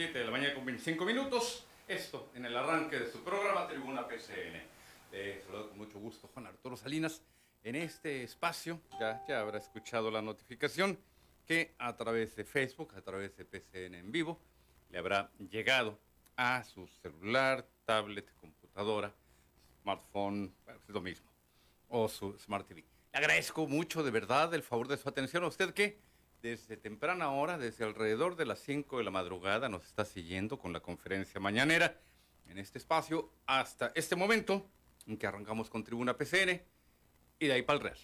7 de la mañana con 25 minutos. Esto en el arranque de su programa Tribuna PCN. Eh, saludo con mucho gusto Juan Arturo Salinas. En este espacio ya, ya habrá escuchado la notificación que a través de Facebook, a través de PCN en vivo, le habrá llegado a su celular, tablet, computadora, smartphone, bueno, es lo mismo, o su Smart TV. Le agradezco mucho de verdad el favor de su atención. A usted que desde temprana hora, desde alrededor de las 5 de la madrugada, nos está siguiendo con la conferencia mañanera en este espacio hasta este momento en que arrancamos con Tribuna PCN y de ahí para el Real.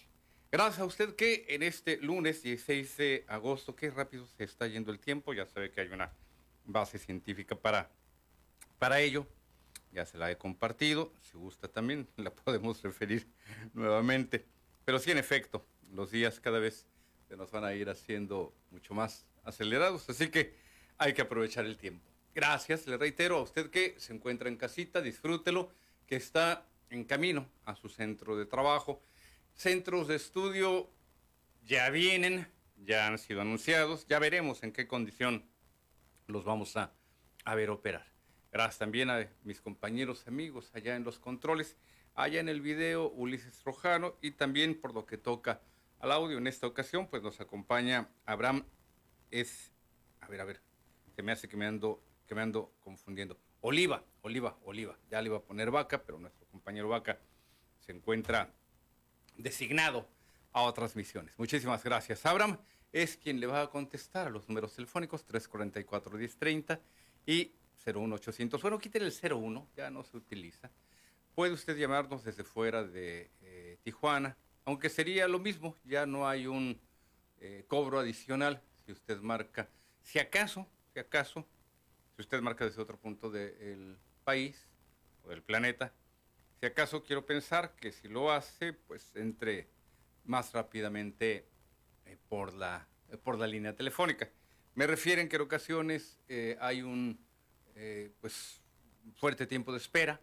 Gracias a usted que en este lunes 16 de agosto, qué rápido se está yendo el tiempo, ya sabe que hay una base científica para, para ello, ya se la he compartido, si gusta también la podemos referir nuevamente, pero sí en efecto, los días cada vez se nos van a ir haciendo mucho más acelerados, así que hay que aprovechar el tiempo. Gracias, le reitero a usted que se encuentra en casita, disfrútelo, que está en camino a su centro de trabajo. Centros de estudio ya vienen, ya han sido anunciados, ya veremos en qué condición los vamos a, a ver operar. Gracias también a mis compañeros amigos allá en los controles, allá en el video Ulises Rojano y también por lo que toca al audio en esta ocasión, pues nos acompaña Abraham es, a ver, a ver, se me hace que me ando, que me ando confundiendo. Oliva, Oliva, Oliva. Ya le iba a poner vaca, pero nuestro compañero vaca se encuentra designado a otras misiones. Muchísimas gracias. Abraham es quien le va a contestar a los números telefónicos 344-1030 y 01800. Bueno, quítele el 01, ya no se utiliza. Puede usted llamarnos desde fuera de eh, Tijuana, aunque sería lo mismo, ya no hay un eh, cobro adicional si usted marca, si acaso, si acaso, si usted marca desde otro punto del país o del planeta, si acaso quiero pensar que si lo hace, pues entre más rápidamente eh, por, la, eh, por la línea telefónica. Me refieren que en ocasiones hay un pues, fuerte tiempo de espera,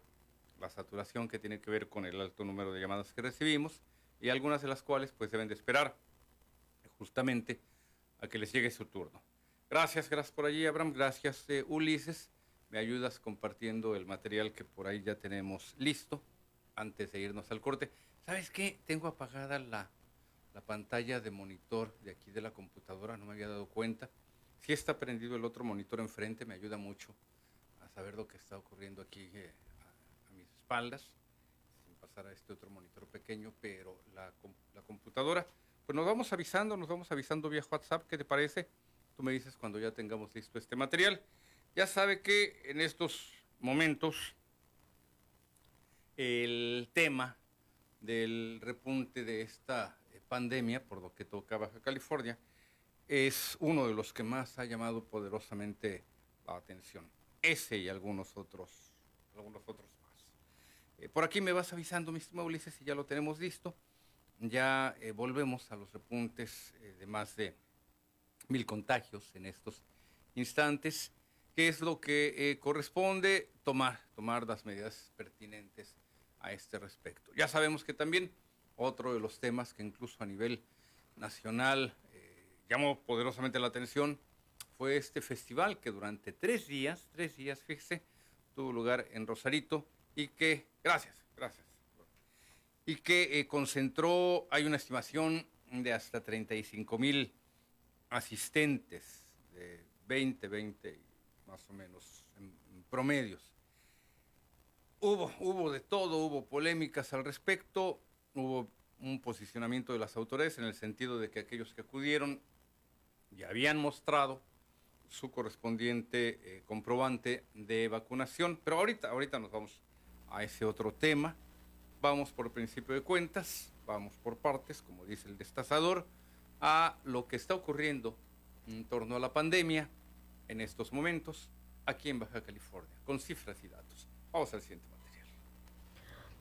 la saturación que tiene que ver con el alto número de llamadas que recibimos y algunas de las cuales pues deben de esperar justamente a que les llegue su turno. Gracias, gracias por allí, Abraham. Gracias, eh, Ulises. Me ayudas compartiendo el material que por ahí ya tenemos listo antes de irnos al corte. ¿Sabes qué? Tengo apagada la, la pantalla de monitor de aquí de la computadora, no me había dado cuenta. Si está prendido el otro monitor enfrente, me ayuda mucho a saber lo que está ocurriendo aquí eh, a, mis espaldas, pasar a este otro monitor pequeño, pero la, la computadora, pues nos vamos avisando, nos vamos avisando vía WhatsApp, ¿qué te parece? Tú me dices cuando ya tengamos listo este material. Ya sabe que en estos momentos el tema del repunte de esta eh, pandemia, por lo que toca Baja California, es uno de los que más ha llamado poderosamente la atención. Ese y algunos otros, algunos otros. Eh, por aquí me vas avisando, mi estimado Ulises, si ya lo tenemos listo. Ya eh, volvemos a los repuntes eh, de más de mil contagios en estos instantes, que es lo que corresponde tomar, tomar las medidas pertinentes a este respecto. Ya sabemos que también otro de los temas que incluso a nivel nacional llamó poderosamente la atención fue este festival que durante tres días, tres días, fíjese, tuvo lugar en Rosarito y que, gracias, gracias, y que eh, concentró, hay una estimación de hasta 35 mil asistentes, de 20, 20 más o menos en, en promedios. Hubo, hubo de todo, hubo polémicas al respecto, hubo un posicionamiento de las autoridades en el sentido de que aquellos que acudieron ya habían mostrado su correspondiente eh, comprobante de vacunación, pero ahorita, ahorita nos vamos a ese otro tema. Vamos por principio de cuentas, vamos por partes, como dice el destazador, a lo que está ocurriendo en torno a la pandemia en estos momentos aquí en Baja California, con cifras y datos. Vamos al siguiente.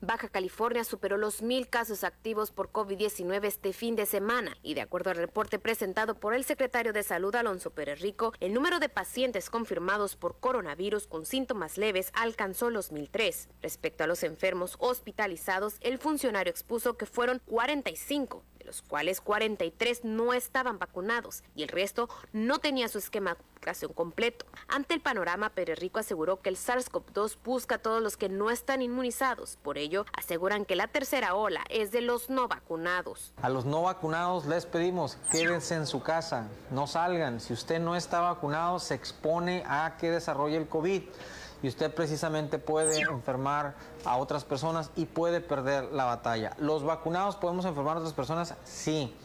Baja California superó los mil casos activos por COVID-19 este fin de semana y de acuerdo al reporte presentado por el secretario de Salud Alonso Pérez Rico, el número de pacientes confirmados por coronavirus con síntomas leves alcanzó los 1003. Respecto a los enfermos hospitalizados, el funcionario expuso que fueron 45, los cuales 43 no estaban vacunados y el resto no tenía su esquema vacunación completo. Ante el panorama, Pérez Rico aseguró que el SARS-CoV-2 busca a todos los que no están inmunizados. Por ello, aseguran que la tercera ola es de los no vacunados. A los no vacunados les pedimos, quédense en su casa, no salgan. Si usted no está vacunado, se expone a que desarrolle el COVID y usted precisamente puede enfermar a otras personas y puede perder la batalla. ¿Los vacunados podemos enfermar a otras personas? Sí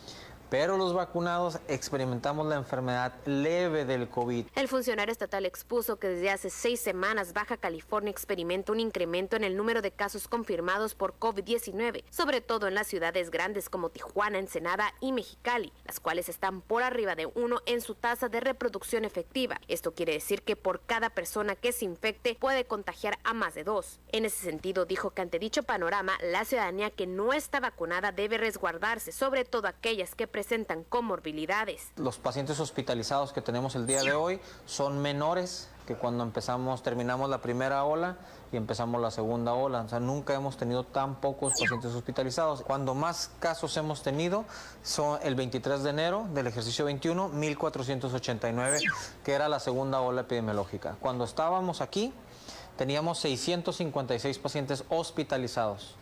pero los vacunados experimentamos la enfermedad leve del COVID. El funcionario estatal expuso que desde hace seis semanas Baja California experimenta un incremento en el número de casos confirmados por COVID-19, sobre todo en las ciudades grandes como Tijuana, Ensenada y Mexicali, las cuales están por arriba de uno en su tasa de reproducción efectiva. Esto quiere decir que por cada persona que se infecte puede contagiar a más de dos. En ese sentido, dijo que ante dicho panorama, la ciudadanía que no está vacunada debe resguardarse, sobre todo aquellas que presentan comorbilidades. Los pacientes hospitalizados que tenemos el día de hoy son menores que cuando empezamos, terminamos la primera ola y empezamos la segunda ola. O sea, nunca hemos tenido tan pocos pacientes hospitalizados. Cuando más casos hemos tenido son el 23 de enero del ejercicio 21, 1489, que era la segunda ola epidemiológica. Cuando estábamos aquí, teníamos 656 pacientes hospitalizados.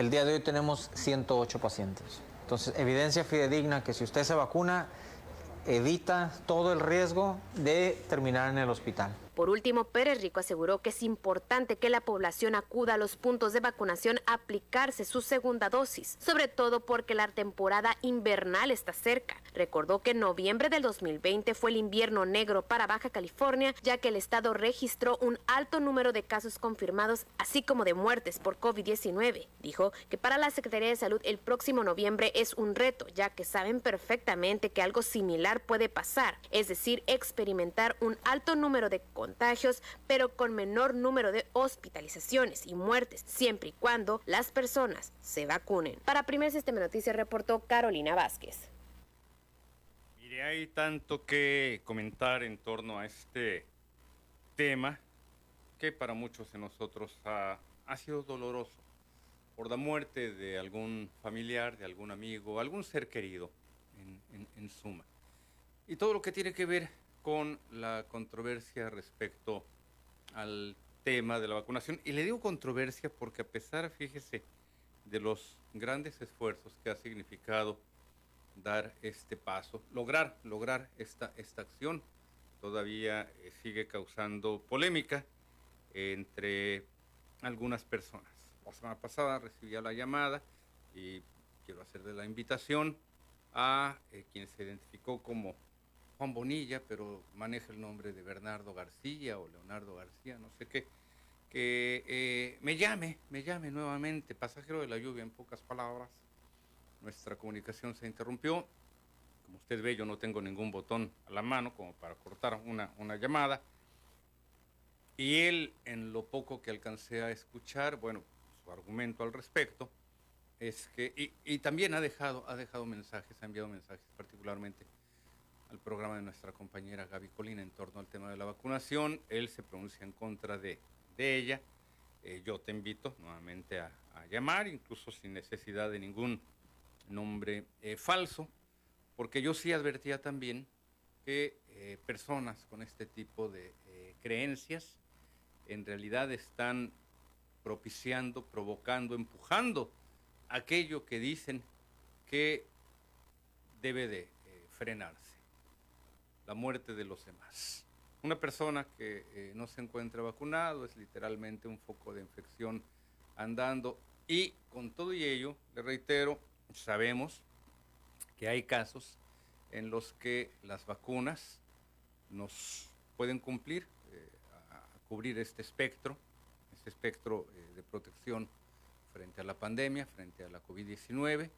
El día de hoy tenemos 108 pacientes. Entonces, evidencia fidedigna que si usted se vacuna, evita todo el riesgo de terminar en el hospital. Por último, Pérez Rico aseguró que es importante que la población acuda a los puntos de vacunación a aplicarse su segunda dosis, sobre todo porque la temporada invernal está cerca. Recordó que en noviembre del 2020 fue el invierno negro para Baja California, ya que el estado registró un alto número de casos confirmados, así como de muertes por COVID-19. Dijo que para la Secretaría de Salud el próximo noviembre es un reto, ya que saben perfectamente que algo similar puede pasar, es decir, experimentar un alto número de contagios, pero con menor número de hospitalizaciones y muertes, siempre y cuando las personas se vacunen. Para Primer Sistema Noticias reportó Carolina Vázquez. Mire, hay tanto que comentar en torno a este tema que para muchos de nosotros ha, ha sido doloroso por la muerte de algún familiar, de algún amigo, algún ser querido, en, en, en suma. Y todo lo que tiene que ver con la controversia respecto al tema de la vacunación. Y le digo controversia porque a pesar, fíjese, de los grandes esfuerzos que ha significado dar este paso, lograr, lograr esta, esta acción, todavía eh, sigue causando polémica entre algunas personas. La semana pasada recibía la llamada y quiero hacerle la invitación a eh, quien se identificó como Juan Bonilla, pero maneja el nombre de Bernardo García o Leonardo García, no sé qué, que eh, me llame, me llame nuevamente, pasajero de la lluvia en pocas palabras. Nuestra comunicación se interrumpió. Como usted ve, yo no tengo ningún botón a la mano como para cortar una, una llamada. Y él, en lo poco que alcancé a escuchar, bueno, su argumento al respecto es que, y, y también ha dejado, ha dejado mensajes, ha enviado mensajes particularmente al programa de nuestra compañera Gaby Colina en torno al tema de la vacunación. Él se pronuncia en contra de, ella. Eh, yo te invito nuevamente a, llamar, incluso sin necesidad de ningún nombre eh, falso, porque yo sí advertía también que eh, personas con este tipo de creencias en realidad están propiciando, provocando, empujando aquello que dicen que debe de frenarse la muerte de los demás. Una persona que eh, no se encuentra vacunado es literalmente un foco de infección andando y con todo y ello, le reitero, sabemos que hay casos en los que las vacunas nos pueden cumplir, eh, cubrir este espectro, este espectro eh, de protección frente a la pandemia, frente a la COVID-19,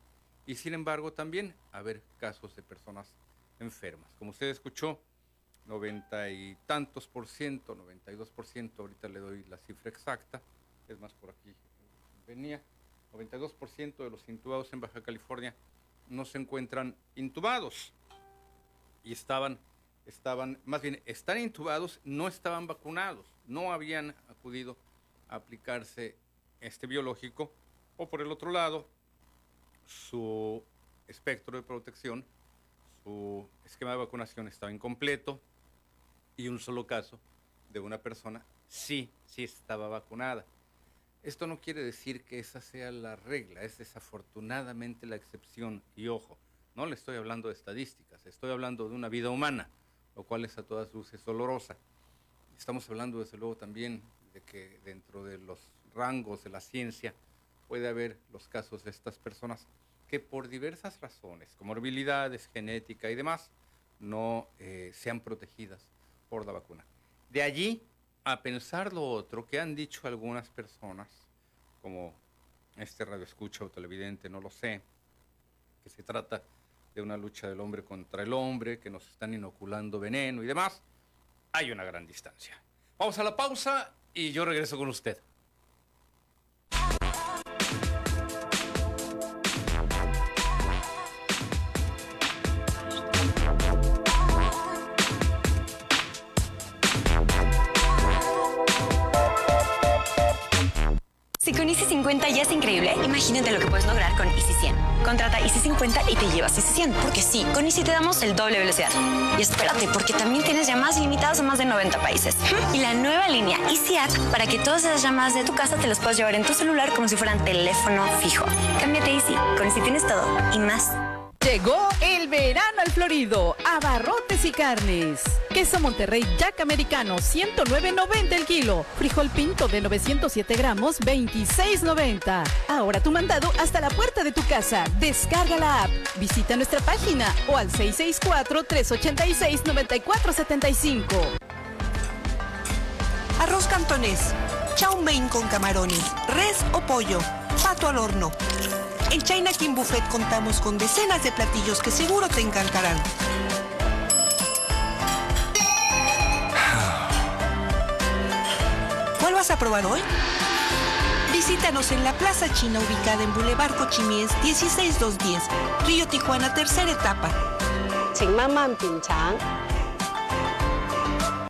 y sin embargo también haber casos de personas enfermas. Como usted escuchó, noventa y tantos por ciento, 92 por ciento, ahorita le doy la cifra exacta, es más por aquí venía, 92 por ciento de los intubados en Baja California no se encuentran intubados y estaban, estaban, más bien, están intubados, no estaban vacunados, no habían acudido a aplicarse este biológico, o por el otro lado, su espectro de protección, su esquema de vacunación estaba incompleto y un solo caso de una persona sí, sí estaba vacunada. Esto no quiere decir que esa sea la regla, es desafortunadamente la excepción. Y ojo, no le estoy hablando de estadísticas, estoy hablando de una vida humana, lo cual es a todas luces dolorosa. Estamos hablando desde luego también de que dentro de los rangos de la ciencia puede haber los casos de estas personas que por diversas razones, comorbilidades, genética y demás, no eh, sean protegidas por la vacuna. De allí a pensar lo otro que han dicho algunas personas, como este radio escucha o televidente, no lo sé, que se trata de una lucha del hombre contra el hombre, que nos están inoculando veneno y demás, hay una gran distancia. Vamos a la pausa y yo regreso con usted. 50 ya es increíble, imagínate lo que puedes lograr con Easy 100. Contrata Easy 50 y te llevas Easy 100. Porque sí, con Easy te damos el doble velocidad. Y espérate, porque también tienes llamadas ilimitadas a más de 90 países. Y la nueva línea Easy Act para que todas esas llamadas de tu casa te las puedas llevar en tu celular como si fueran teléfono fijo. Cámbiate Easy. Con Easy tienes todo y más. Llegó el verano al Florido, abarrotes y carnes. Queso Monterrey Jack Americano, 109.90 el kilo. Frijol pinto de 907 gramos, 26.90. Ahora tu mandado hasta la puerta de tu casa. Descarga la app, visita nuestra página o al 664-386-9475. Arroz cantonés, chow mein con camarones, res o pollo, pato al horno en China King Buffet contamos con decenas de platillos que seguro te encantarán. Vas a probar hoy? Visítanos en la Plaza China ubicada en Boulevard Cochimies 16210, Río Tijuana, tercera etapa.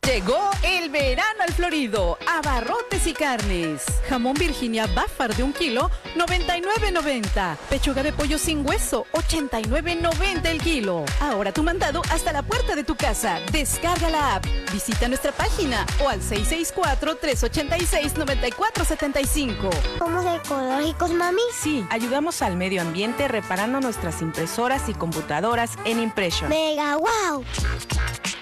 Llegó el verano al Florido. Abarrotes y carnes. Jamón Virginia Baffar de un kilo, 99.90. Pechuga de pollo sin hueso, 89.90 el kilo. Ahora tu mandado hasta la puerta de tu casa. Descarga la app. Visita nuestra página o al 664-386-9475. ¿Somos ecológicos, mami? Sí, ayudamos al medio ambiente reparando nuestras impresoras y computadoras en Impression. ¡Mega wow!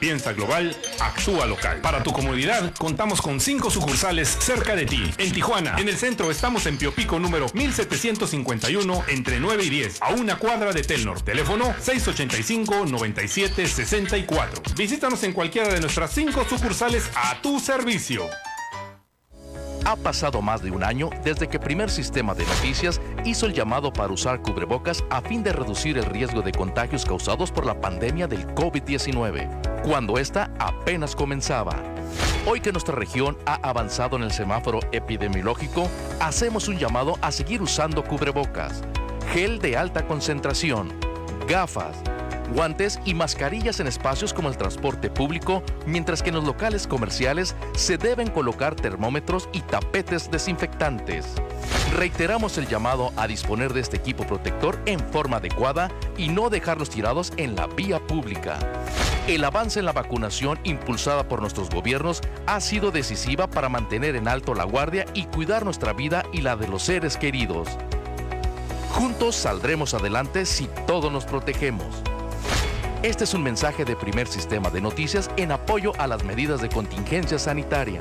Piensa global, actúa local. Para tu comodidad, contamos con cinco sucursales cerca de ti. En Tijuana, en el centro estamos en Piopico número 1751 entre 9 y 10, a una cuadra de Telnor. Teléfono 685-9764. Visítanos en cualquiera de nuestras cinco sucursales a tu servicio. Ha pasado más de un año desde que Primer Sistema de Noticias hizo el llamado para usar cubrebocas a fin de reducir el riesgo de contagios causados por la pandemia del COVID-19, cuando esta apenas comenzaba. Hoy que nuestra región ha avanzado en el semáforo epidemiológico, hacemos un llamado a seguir usando cubrebocas, gel de alta concentración, gafas, guantes y mascarillas en espacios como el transporte público, mientras que en los locales comerciales se deben colocar termómetros y tapetes desinfectantes. Reiteramos el llamado a disponer de este equipo protector en forma adecuada y no dejarlos tirados en la vía pública. El avance en la vacunación impulsada por nuestros gobiernos ha sido decisiva para mantener en alto la guardia y cuidar nuestra vida y la de los seres queridos. Juntos saldremos adelante si todos nos protegemos. Este es un mensaje de primer sistema de noticias en apoyo a las medidas de contingencia sanitaria.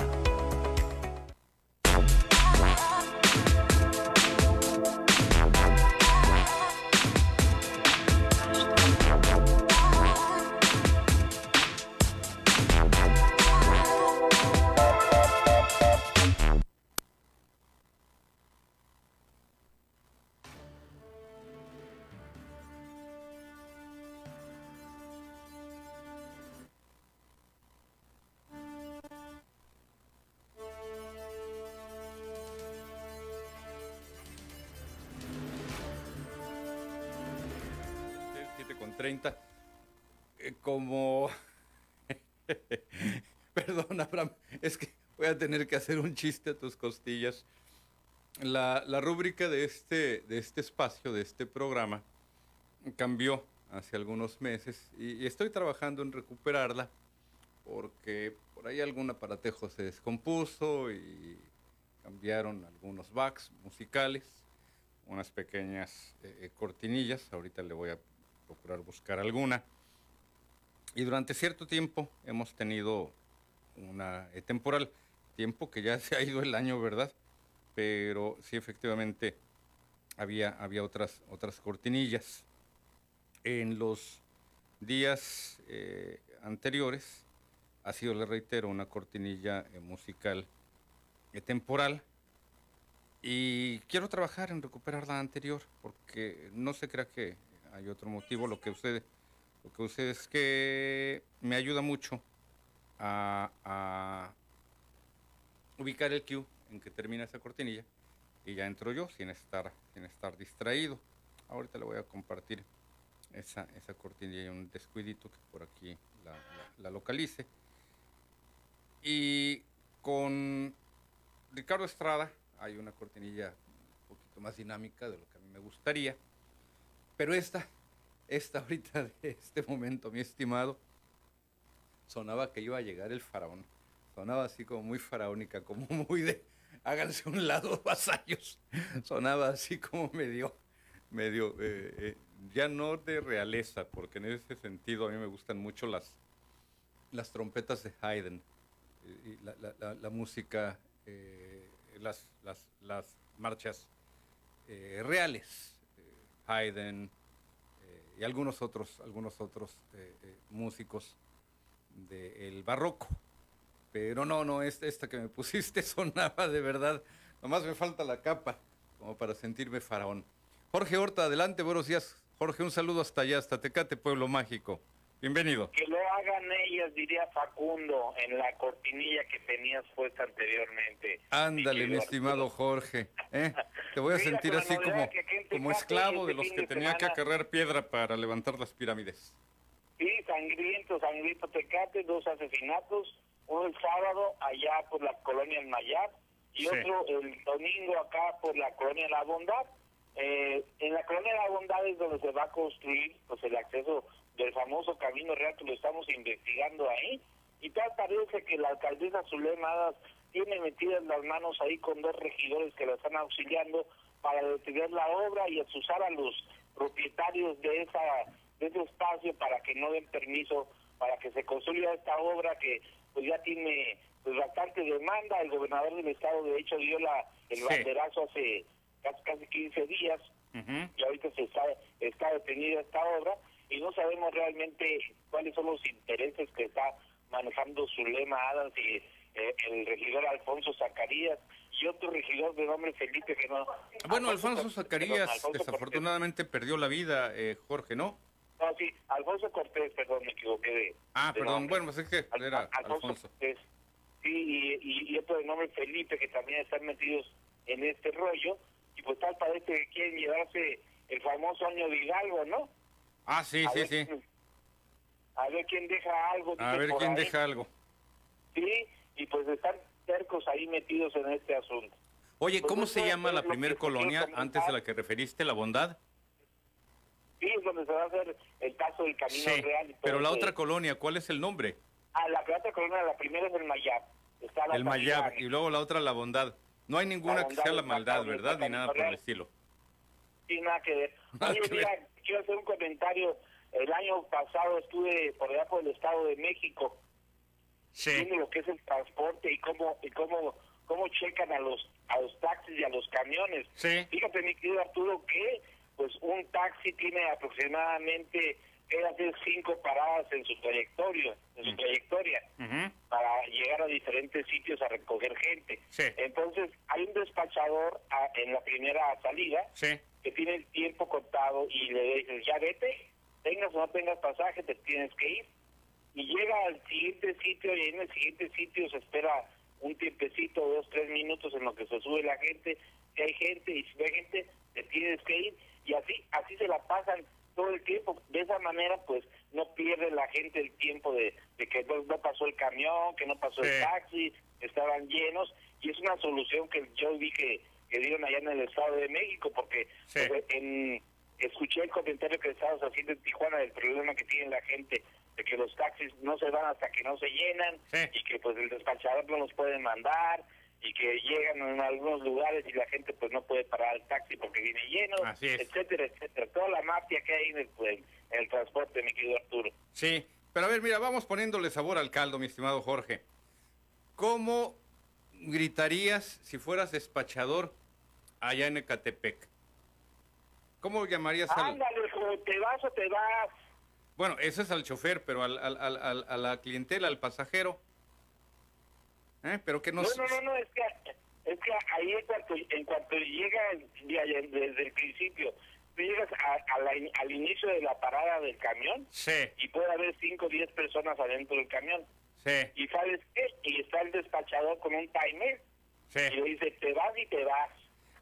Eh, como... Perdón, Abraham, es que voy a tener que hacer un chiste a tus costillas. La, rúbrica de este, de este espacio, de este programa, cambió hace algunos meses y, y estoy trabajando en recuperarla porque por ahí algún aparatejo se descompuso y cambiaron algunos backs musicales, unas pequeñas eh, eh, cortinillas, ahorita le voy a procurar buscar alguna. Y durante cierto tiempo hemos tenido una eh, temporal, tiempo que ya se ha ido el año, ¿verdad? Pero sí, efectivamente, había, había otras, otras cortinillas. En los días eh, anteriores ha sido, le reitero, una cortinilla eh, musical eh, temporal. Y quiero trabajar en recuperar la anterior, porque no se crea que hay otro motivo. Lo que sucede, lo que sucede es que me ayuda mucho a, ubicar el cue en que termina esa cortinilla y ya entro yo sin estar, sin estar distraído. Ahorita le voy a compartir esa, esa cortinilla y un descuidito que por aquí la localice. Y con Ricardo Estrada hay una cortinilla un poquito más dinámica de lo que a mí me gustaría. Pero esta, esta ahorita de este momento, mi estimado, sonaba que iba a llegar el faraón. Sonaba así como muy faraónica, como muy de háganse un lado, vasallos. Sonaba así como medio, medio, eh, eh, ya no de realeza, porque en ese sentido a mí me gustan mucho las, las trompetas de Haydn, eh, y la, la- la- la música, las, las, las marchas reales, Haydn eh, y algunos otros, algunos otros eh, eh, músicos del barroco. Pero no, no, esta, esta que me pusiste sonaba de verdad. Nomás me falta la capa, como para sentirme faraón. Jorge Horta, adelante, buenos días. Jorge, un saludo hasta allá, hasta Tecate, Pueblo Mágico. Bienvenido. Que lo hagan ellas, diría Facundo, en la cortinilla que tenías puesta anteriormente. Ándale, mi estimado Jorge. ¿eh? Te voy a Mira, sentir así como, como esclavo de este los que tenía que acarrear piedra para levantar las pirámides. Sí, sangriento, sangriento Tecate, dos asesinatos, uno el sábado allá por la colonia El Mayab y Sí. otro el domingo acá por la colonia La Bondad. Eh, en la colonia La Bondad es donde se va a construir pues el acceso del famoso Camino Real que lo estamos investigando ahí. Y tal parece que la alcaldesa Zulema Hadas tiene metidas las manos ahí con dos regidores que la están auxiliando para detener la obra y asusar a los propietarios de esa de ese espacio para que no den permiso para que se construya esta obra que pues ya tiene pues bastante demanda. El gobernador del estado de hecho dio la el Sí. banderazo hace casi, casi 15 días y ahorita se está, está detenida esta obra y no sabemos realmente cuáles son los intereses que está manejando Zulema Adams y eh, el regidor Alfonso Zacarías y otro regidor de nombre Felipe que no... Bueno, Alfonso Zacarías perdón, Alfonso desafortunadamente perdió la vida, eh, Jorge, ¿no? No, sí, Alfonso Cortés, perdón, me equivoqué de... Ah, de perdón, nombre. bueno, pues es que Al- era Al- Alfonso Alfonso. Cortés. Sí, y, y- y otro de nombre Felipe que también están metidos en este rollo y pues tal parece que quieren llevarse el famoso año de Hidalgo, ¿no? Ah, sí, A sí, ver, sí. A ver quién deja algo. A ver quién ahí. deja algo. Sí, y pues están cercos ahí metidos en este asunto. Oye, Pues ¿cómo se llama la que primer te quiero colonia antes de la que referiste, La Bondad? Sí, es donde se va a hacer el caso del Camino Sí, Real. y todo pero la otra colonia, ¿cuál es el nombre? Ah, la otra colonia, la primera es el Mayab. Está la El Mayab y luego la otra La Bondad. No hay ninguna que sea la maldad, ¿verdad? Ni nada por el estilo. Sí, nada que ver. Oye, mira. Quiero hacer un comentario. El año pasado estuve por allá por el Estado de México viendo lo que es el transporte y cómo y cómo cómo checan a los a los taxis y a los camiones. Sí. Fíjate, mi querido Arturo, que pues un taxi tiene aproximadamente que hacer cinco paradas en su trayectoria, en su trayectoria para llegar a diferentes sitios a recoger gente. Sí. Entonces, hay un despachador a- en la primera salida Sí. que tiene el tiempo contado y le dices, ya vete, tengas o no tengas pasaje, te tienes que ir. Y llega al siguiente sitio y en el siguiente sitio se espera un tiempecito, dos, tres minutos en lo que se sube la gente, si hay gente y si no hay gente, te tienes que ir. Y así, así se la pasan todo el tiempo. De esa manera, pues, no pierde la gente el tiempo de, de que no, no pasó el camión, que no pasó el taxi, estaban llenos. Y es una solución que yo vi que, que dieron allá en el Estado de México, porque Sí. pues, en, escuché el comentario que estabas haciendo en Tijuana del problema que tiene la gente, de que los taxis no se van hasta que no se llenan y que pues el despachador no los puede mandar y que llegan en algunos lugares y la gente pues no puede parar el taxi porque viene lleno, etcétera, etcétera. Toda la mafia que hay en el, pues, en el transporte, mi querido Arturo. Sí, pero a ver, mira, vamos poniéndole sabor al caldo, mi estimado Jorge. ¿Cómo gritarías si fueras despachador allá en Ecatepec? ¿Cómo llamarías al...? Ándale, te vas o te vas. Bueno, eso es al chofer, pero al, al, al, a la clientela, al pasajero. ¿Eh? Pero que no... No, no, no, es que, es que ahí en cuanto, en cuanto llega desde el principio, tú llegas al inicio de la parada del camión y puede haber 5 o 10 personas adentro del camión. Y sabes qué, y está el despachador con un timer y le dice, te vas y te vas.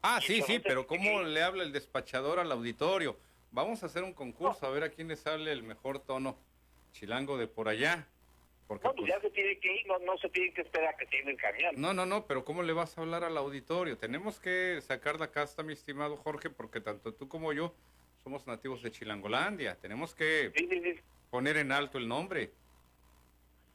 Ah, sí, sí, pero ¿cómo le habla el despachador al auditorio? Vamos a hacer un concurso, a ver a quién le sale el mejor tono chilango de por allá. Porque, no, pues, ya se tiene que ir, no, se tiene que esperar a que tiene el camión. No, no, no, pero ¿cómo le vas a hablar al auditorio? Tenemos que sacar la casta, mi estimado Jorge, porque tanto tú como yo somos nativos de Chilangolandia. Tenemos que poner en alto el nombre.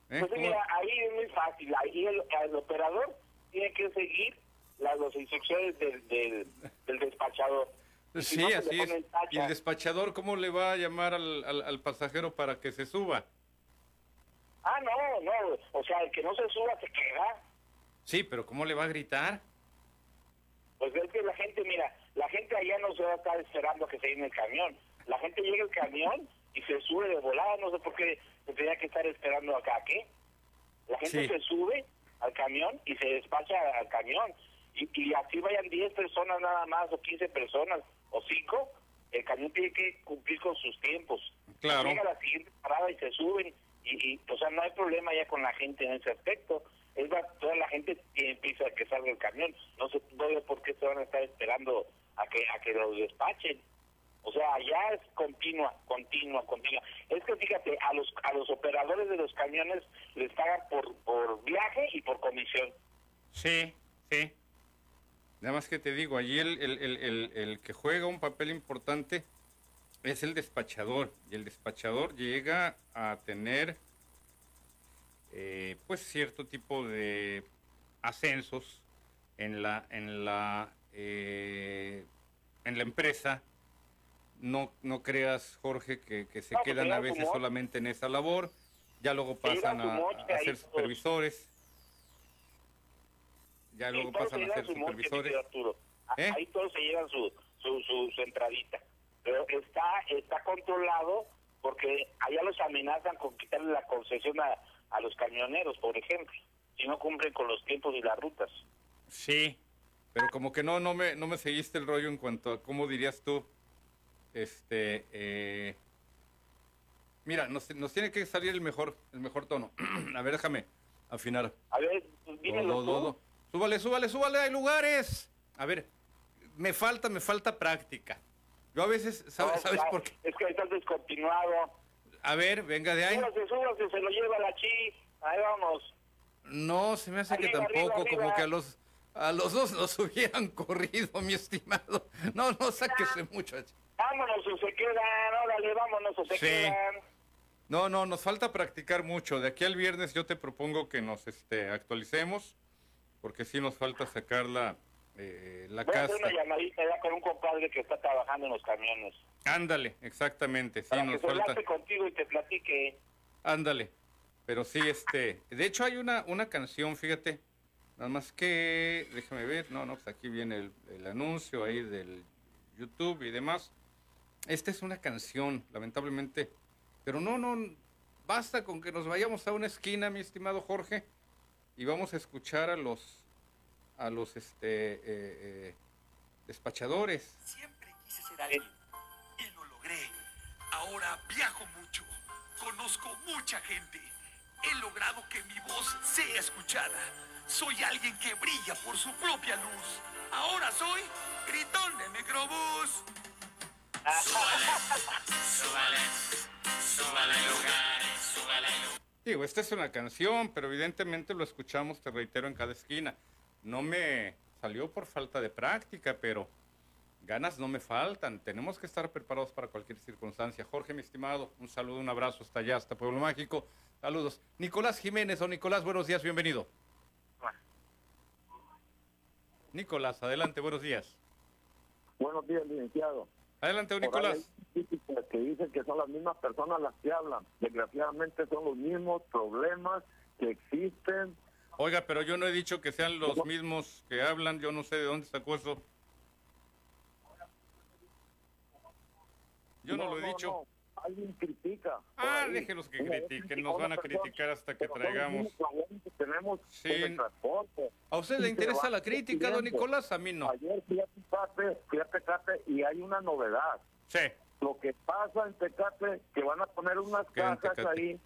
¿Eh? Pues mira, ahí es muy fácil. Ahí el, operador tiene que seguir las, instrucciones del, del, despachador. Sí, así es. ¿Y el despachador cómo le va a llamar al, al, pasajero para que se suba? Ah, no, no. O sea, el que no se suba se queda. Sí, pero ¿cómo le va a gritar? Pues es que la gente, mira, la gente allá no se va a estar esperando a que se llene el camión. La gente llega al camión y se sube de volada, no sé por qué se tenía que estar esperando acá, ¿qué? La gente se sube al camión y se despacha al camión. Y, y así vayan 10 personas nada más, o 15 personas, o 5, el camión tiene que cumplir con sus tiempos. Claro. Llega la siguiente parada y se suben. Y, y, o sea, no hay problema ya con la gente en ese aspecto. Es va, toda la gente empieza a que salga el camión. No sé por qué se van a estar esperando a que a que los despachen. O sea, ya es continua, continua, continua. Es que fíjate, a los a los operadores de los camiones les pagan por, por viaje y por comisión. Sí, sí. Nada más que te digo, allí el, el, el, el, que juega un papel importante es el despachador. Y el despachador llega a tener eh, pues cierto tipo de ascensos en la, en la, eh, en la empresa no, no creas, Jorge, que, que se quedan a veces solamente en esa labor, ya luego pasan a, ser supervisores. Ya luego pasan a ser supervisores. ¿Eh? Ahí todos se llevan su, su, su, entradita. Pero está, está controlado porque allá los amenazan con quitarle la concesión a, a los camioneros, por ejemplo, si no cumplen con los tiempos y las rutas. Sí, pero como que no, no me, no me seguiste el rollo en cuanto a cómo dirías tú este, eh, mira, nos, nos, tiene que salir el mejor, el mejor tono. a ver, déjame afinar. A ver, dímelo Súbale, súbale, súbale, hay lugares. A ver, me falta, me falta práctica. Yo a veces, ¿sabes, ¿sabes por qué? Es que estás descontinuado. A ver, venga de ahí. Súbase, súbase, se lo lleva la chi. Ahí vamos. No, se me hace que tampoco, como que a los a los dos nos hubieran corrido, mi estimado. No, no sáquese mucho. Vámonos o se quedan, órale, vámonos o se quedan. No, no, nos falta practicar mucho. De aquí al viernes yo te propongo que nos este, actualicemos, porque sí nos falta sacar la, eh, la Voy casa. A hacer una llamadita ya con un compadre que está trabajando en los camiones. Ándale, exactamente. Sí, Para nos que falta. Se contigo y te platique. Ándale. Pero sí, este. De hecho, hay una, una canción, fíjate. Nada más que. Déjame ver. No, no, pues aquí viene el, el anuncio ahí del YouTube y demás. Esta es una canción, lamentablemente. Pero no, no, basta con que nos vayamos a una esquina, mi estimado Jorge, y vamos a escuchar a los, a los, este, eh, eh, despachadores. Siempre quise ser alguien y lo logré. Ahora viajo mucho, conozco mucha gente. He logrado que mi voz sea escuchada. Soy alguien que brilla por su propia luz. Ahora soy gritón de microbús. Digo, esta es una canción, pero evidentemente lo escuchamos, te reitero, en cada esquina. No me salió por falta de práctica, pero Ganas no me faltan, tenemos que estar preparados para cualquier circunstancia. Jorge, mi estimado, un saludo, un abrazo hasta allá, hasta Pueblo Mágico. Saludos. Nicolás Jiménez o Nicolás, buenos días, bienvenido. Nicolás, adelante, buenos días. Buenos días, licenciado. Adelante, don Nicolás. que dicen que son las mismas personas las que hablan. Desgraciadamente son los mismos problemas que existen. Oiga, pero yo no he dicho que sean los mismos que hablan, yo no sé de dónde sacó eso. Yo no, lo he dicho. no. Alguien critica. Ah, ahí. que critiquen, nos van a criticar hasta que traigamos. tenemos Sí. ¿A usted le interesa la crítica, don. Nicolás? A mí no. Ayer fui a Tecate, fui a Tecate y hay una novedad. Sí. Lo que pasa en Tecate, que van a poner unas ¿Qué en cajas Tecate? ahí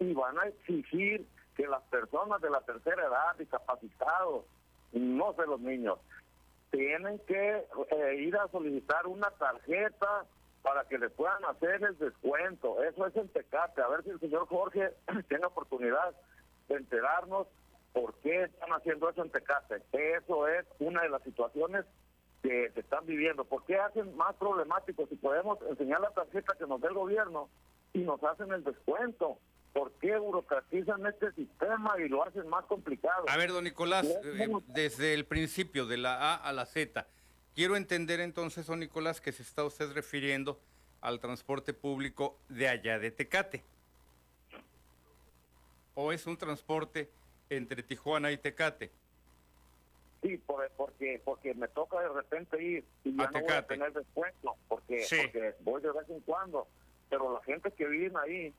y van a exigir que las personas de la tercera edad, discapacitados, no sé los niños, tienen que eh, ir a solicitar una tarjeta para que le puedan hacer el descuento. Eso es en Tecate. A ver si el señor Jorge tiene oportunidad de enterarnos por qué están haciendo eso en Tecate. Eso es una de las situaciones que se están viviendo. ¿Por qué hacen más problemático si podemos enseñar la tarjeta que nos dé el gobierno y nos hacen el descuento? ¿Por qué burocratizan este sistema y lo hacen más complicado? A ver, don Nicolás, eh, desde el principio, de la A a la Z, quiero entender entonces, don Nicolás, que se está usted refiriendo al transporte público de allá de Tecate. ¿O es un transporte entre Tijuana y Tecate? Sí, por- porque porque me toca de repente ir y ya A no voy a tener descuento porque, Sí. porque voy de vez en cuando. Pero la gente que vive ahí,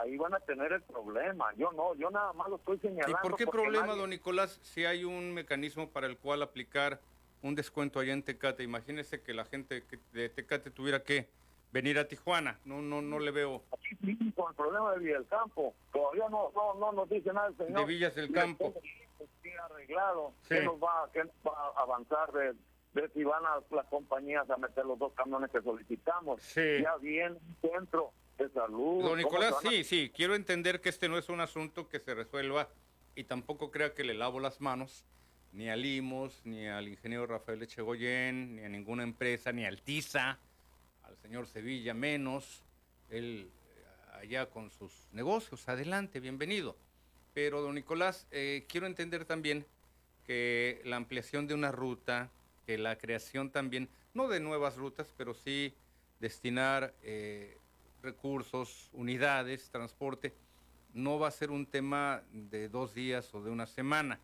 ahí van a tener el problema. Yo no, yo nada más lo estoy ¿Y señalando. por qué problema, nadie- don Nicolás, si hay un mecanismo para el cual aplicar un descuento allá en Tecate? Imagínese que la gente de Tecate tuviera que venir a Tijuana. No, no, no le veo. Sí, con el problema de Villa del Campo. Todavía no, no, no nos dice nada el señor. De Villas del Campo. Sí, arreglado. Sí. ¿Qué nos va, qué nos va a avanzar de, de si van a las compañías a meter los dos camiones que solicitamos? Sí. Ya bien, centro de salud. Don ¿cómo Nicolás, a- sí, sí, quiero entender que este no es un asunto que se resuelva y tampoco crea que le lavo las manos ni a Limos, ni al ingeniero Rafael Echegoyen, ni a ninguna empresa, ni al TISA, al señor Sevilla menos, él eh, allá con sus negocios, adelante, bienvenido. Pero, don Nicolás, eh, quiero entender también que la ampliación de una ruta, que la creación también, no de nuevas rutas, pero sí destinar eh, recursos, unidades, transporte, no va a ser un tema de dos días o de una semana.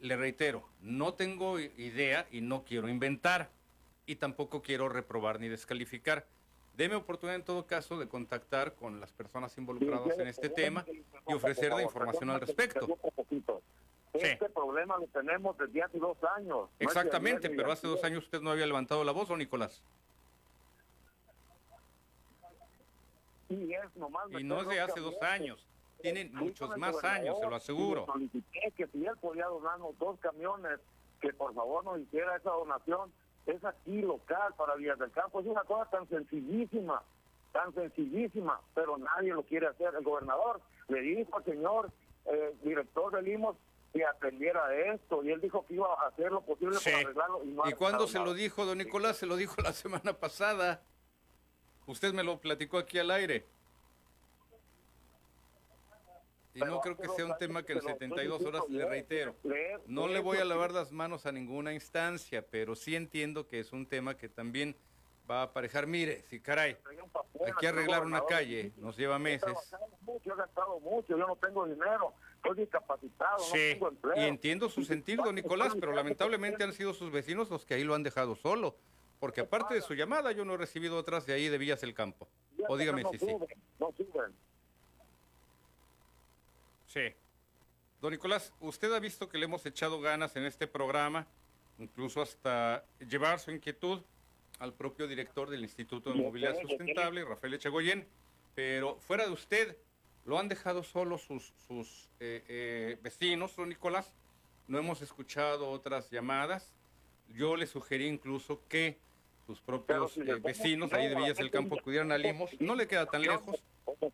Le reitero, no tengo idea y no quiero inventar y tampoco quiero reprobar ni descalificar. Deme oportunidad en todo caso de contactar con las personas involucradas en este tema y ofrecer la información al respecto. Este problema lo tenemos desde hace dos años. No Exactamente, pero hace dos años usted no había levantado la voz, ¿o Nicolás? Y es nomás Y no es de hace dos años, tienen muchos más años, se lo aseguro. Solicité que si él podía donarnos dos camiones, que por favor nos hiciera esa donación. Es aquí local para Villas del Campo. Es una cosa tan sencillísima, tan sencillísima, pero nadie lo quiere hacer. El gobernador le dijo al señor eh, director de Limos que atendiera esto y él dijo que iba a hacer lo posible Sí. para arreglarlo. Y, no ¿Y cuándo se lo nada. dijo, don Nicolás? Se lo dijo la semana pasada. Usted me lo platicó aquí al aire. Y no creo que sea un tema que en 72 horas le reitero. No le voy a lavar las manos a ninguna instancia, pero sí entiendo que es un tema que también va a aparejar. Mire, si caray, aquí arreglar una calle nos lleva meses. mucho, he gastado mucho, yo no tengo dinero, estoy discapacitado, no Sí, tengo empleo. y entiendo su sentir, don Nicolás, pero lamentablemente han sido sus vecinos los que ahí lo han dejado solo. Porque aparte de su llamada, yo no he recibido otras de ahí de Villas del Campo. O dígame no si sí. no suben. Sí. Don Nicolás, usted ha visto que le hemos echado ganas en este programa, incluso hasta llevar su inquietud al propio director del Instituto de Movilidad Sustentable, Rafael Echegoyen, pero fuera de usted, lo han dejado solo sus, sus eh, eh, vecinos, don Nicolás. No hemos escuchado otras llamadas. Yo le sugerí incluso que sus propios si eh, vecinos ahí de Villas del Campo acudieran a Limos. No le queda tan lejos.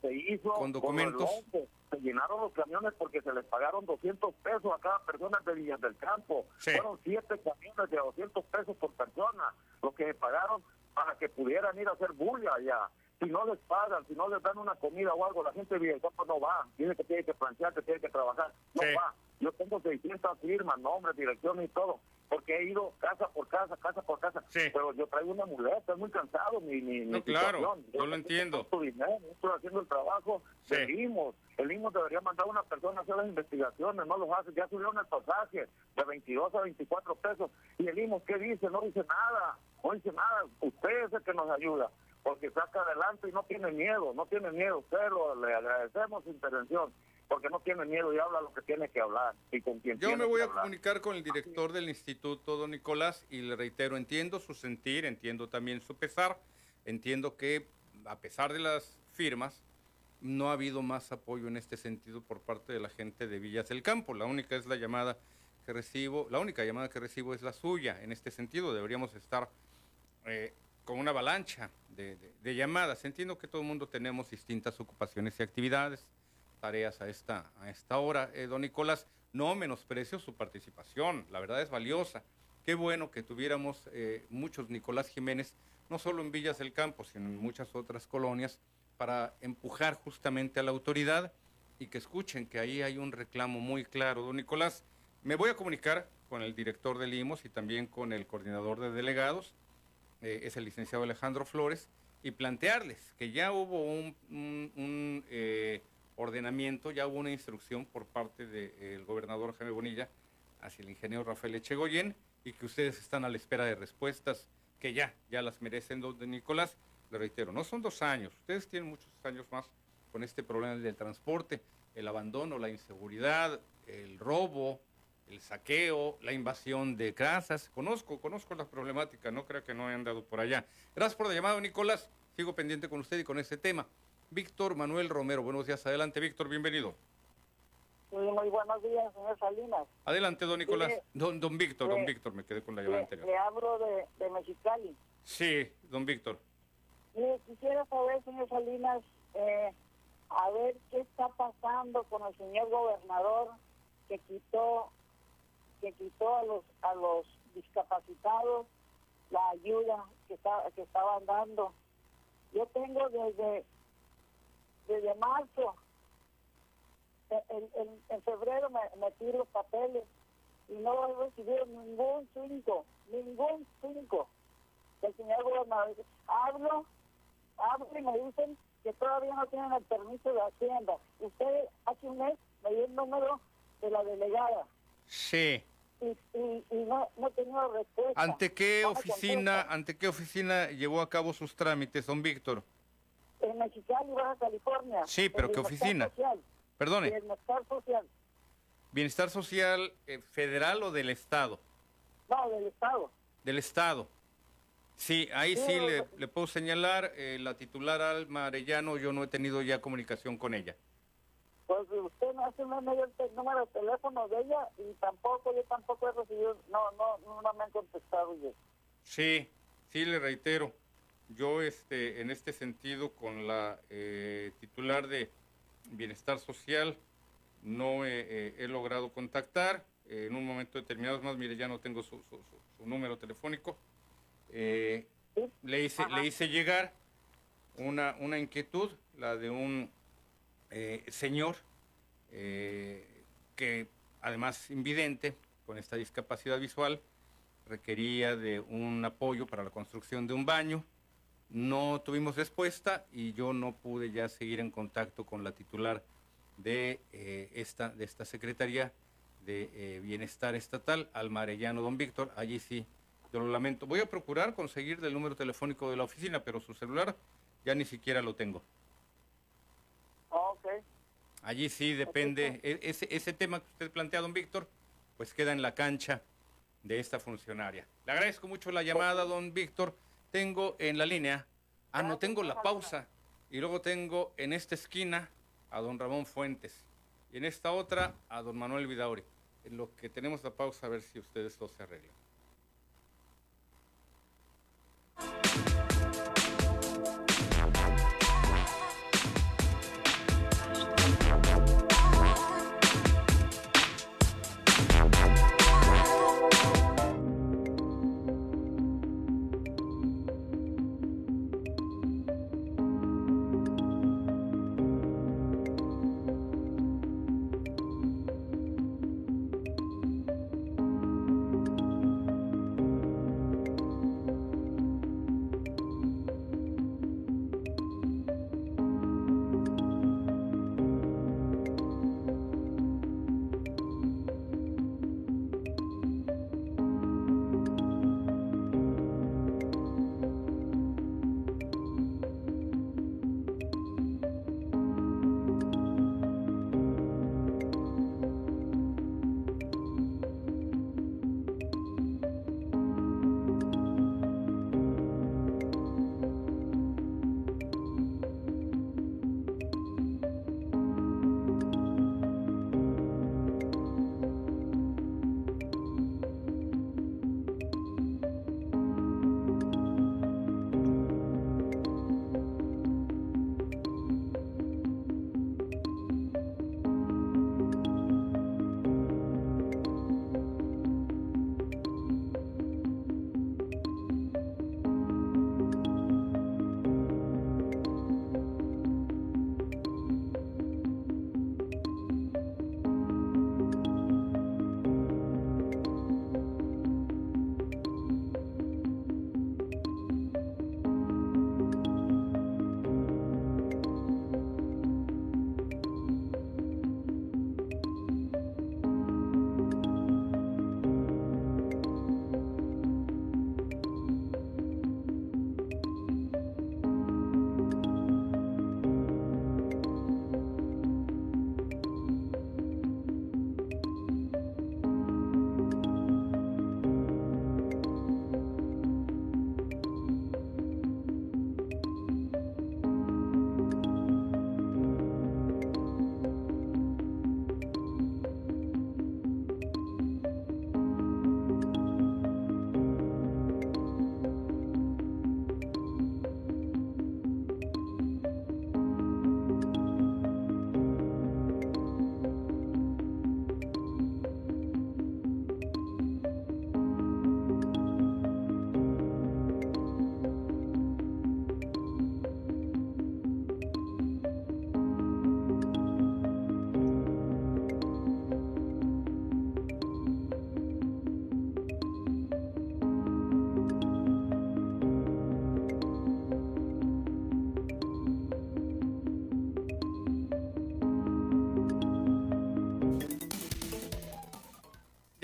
se hizo con documentos. con se llenaron los camiones porque se les pagaron 200 pesos a cada persona de Villas del Campo. Sí. Fueron siete camiones de 200 pesos por persona, lo que pagaron para que pudieran ir a hacer bulla allá. Si no les pagan, si no les dan una comida o algo, la gente de Villas del Campo no va. Tiene que tiene que planchar, que tiene que trabajar. No Sí. va. Yo tengo 600 firmas, nombres, direcciones y todo, porque he ido casa por casa, casa por casa. Pero yo traigo una muleta, estoy muy cansado. Mi, mi, mi No, claro, situación. yo lo entiendo. Dinero, no estoy haciendo el trabajo del IMOS. El IMOS debería mandar a una persona a hacer las investigaciones, no los hace. Ya subieron el pasaje de 22 a 24 pesos. ¿Y el IMOS qué dice? No dice nada, no dice nada. Usted es el que nos ayuda, porque saca adelante y no tiene miedo, no tiene miedo. Usted lo, le agradecemos su intervención, porque no tiene miedo y habla lo que tiene que hablar y con quien Yo tiene me voy que a hablar. comunicar con el director del instituto, don Nicolás, y le reitero, entiendo su sentir, entiendo también su pesar, entiendo que a pesar de las firmas, no ha habido más apoyo en este sentido por parte de la gente de Villas del Campo. La única es la llamada que recibo, la única llamada que recibo es la suya. En este sentido, deberíamos estar eh, con una avalancha de, de- de llamadas. Entiendo que todo el mundo tenemos distintas ocupaciones y actividades, tareas a esta, a esta hora. Eh, don Nicolás, no menosprecio su participación, la verdad es valiosa. Qué bueno que tuviéramos eh, muchos Nicolás Jiménez, no solo en Villas del Campo, sino en muchas otras colonias, para empujar justamente a la autoridad y que escuchen que ahí hay un reclamo muy claro. Don Nicolás, me voy a comunicar con el director del IMOS y también con el coordinador de delegados, eh, es el licenciado Alejandro Flores, y plantearles que ya hubo un, ordenamiento, ya hubo una instrucción por parte del gobernador Jaime Bonilla hacia el ingeniero Rafael Echegoyen y que ustedes están a la espera de respuestas que ya, ya las merecen, don de Nicolás. Le reitero, no son dos años, ustedes tienen muchos años más con este problema del transporte, el abandono, la inseguridad, el robo, el saqueo, la invasión de casas. Conozco, conozco la problemática, no creo que no he andado por allá. Gracias por la llamada, Nicolás. Sigo pendiente con usted y con este tema. Víctor Manuel Romero, buenos días. Adelante, Víctor, bienvenido. Sí, muy buenos días, señor Salinas. Adelante, don Nicolás. Mire, Don, don Víctor, don eh, Víctor, me quedé con la llamada anterior. le hablo de, de Mexicali. Sí, don Víctor. Quisiera saber, señor Salinas, eh, a ver qué está pasando con el señor gobernador que quitó que quitó a los a los discapacitados la ayuda que está, que estaban dando. Yo tengo desde desde marzo en, en- en febrero me metí los papeles y no he recibido ningún cinco, ningún cinco del señor gobernador. Hablo, hablo y me dicen que todavía no tienen el permiso de Hacienda. Usted hace un mes me dio el número de la delegada Sí. y, y, y no, no tenido respuesta. ¿Ante qué oficina, ante qué oficina llevó a cabo sus trámites, don Víctor? En Mexicali, Baja California. Sí, pero ¿qué oficina? Social. Perdone. Bienestar social. ¿Bienestar Social eh, Federal o del Estado? No, del Estado. Del Estado. Sí, ahí Sí, le, puedo señalar, eh, la titular Alma Arellano, yo no he tenido ya comunicación con ella. Pues usted no hace te- número de teléfono de ella y tampoco, yo tampoco he recibido, no, no, no me han contestado yo. Sí, sí le reitero. Yo este, en este sentido con la eh, titular de Bienestar Social no he, eh, logrado contactar. Eh, en un momento determinado, es más, mire, ya no tengo su, número telefónico. Le, hice, le hice llegar una, una inquietud, la de un señor que además invidente, con esta discapacidad visual, requería de un apoyo para la construcción de un baño. No tuvimos respuesta y yo no pude ya seguir en contacto con la titular de, eh, esta, de esta Secretaría de eh, Bienestar Estatal, Alma Arellano, don Víctor. Allí sí, yo lo lamento. Voy a procurar conseguir del número telefónico de la oficina, pero su celular ya ni siquiera lo tengo. Ok. Allí sí depende, e- ese, ese tema que usted plantea, don Víctor, pues queda en la cancha de esta funcionaria. Le agradezco mucho la llamada, don Víctor. Tengo en la línea, ah, no, tengo la pausa. Y luego tengo en esta esquina a don Ramón Fuentes. Y en esta otra a don Manuel Vidauri. En lo que tenemos la pausa, a ver si ustedes dos se arreglan.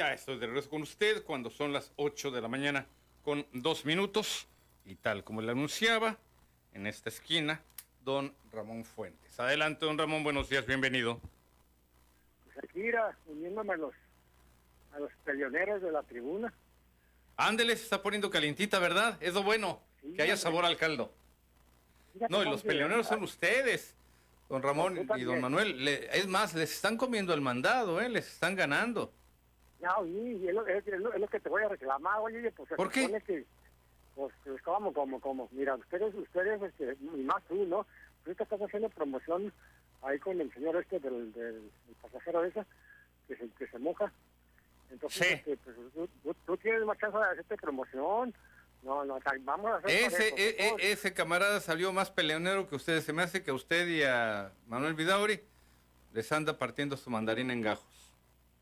Ya estoy de regreso con usted cuando son las 8 de la mañana con dos minutos. Y tal como le anunciaba, en esta esquina, don Ramón Fuentes. Adelante, don Ramón, buenos días, bienvenido. Pues aquí irá uniéndome a los, a los peleoneros de la tribuna. Ándele, se está poniendo calientita, ¿verdad? Es lo bueno, que haya sabor al caldo. No, y los peleoneros son ustedes, don Ramón y don Manuel. Le- es más, les están comiendo el mandado, ¿eh? Les están ganando. No, y es lo, es, es lo- es lo que te voy a reclamar, oye, pues ¿Por qué? que, pues, pues, como, como, como, mira, ustedes, ustedes, este, y más tú, ¿no? Ahorita estás haciendo promoción ahí con el señor este del, del, del pasajero ese, que se, que se moja. Entonces, Sí. este, pues, tú, tú- tú tienes más chance de hacerte promoción. No, no, vamos a hacer Ese, e- e- ese camarada salió más peleonero que ustedes. Se me hace que a usted y a Manuel Vidauri les anda partiendo su mandarín en gajos.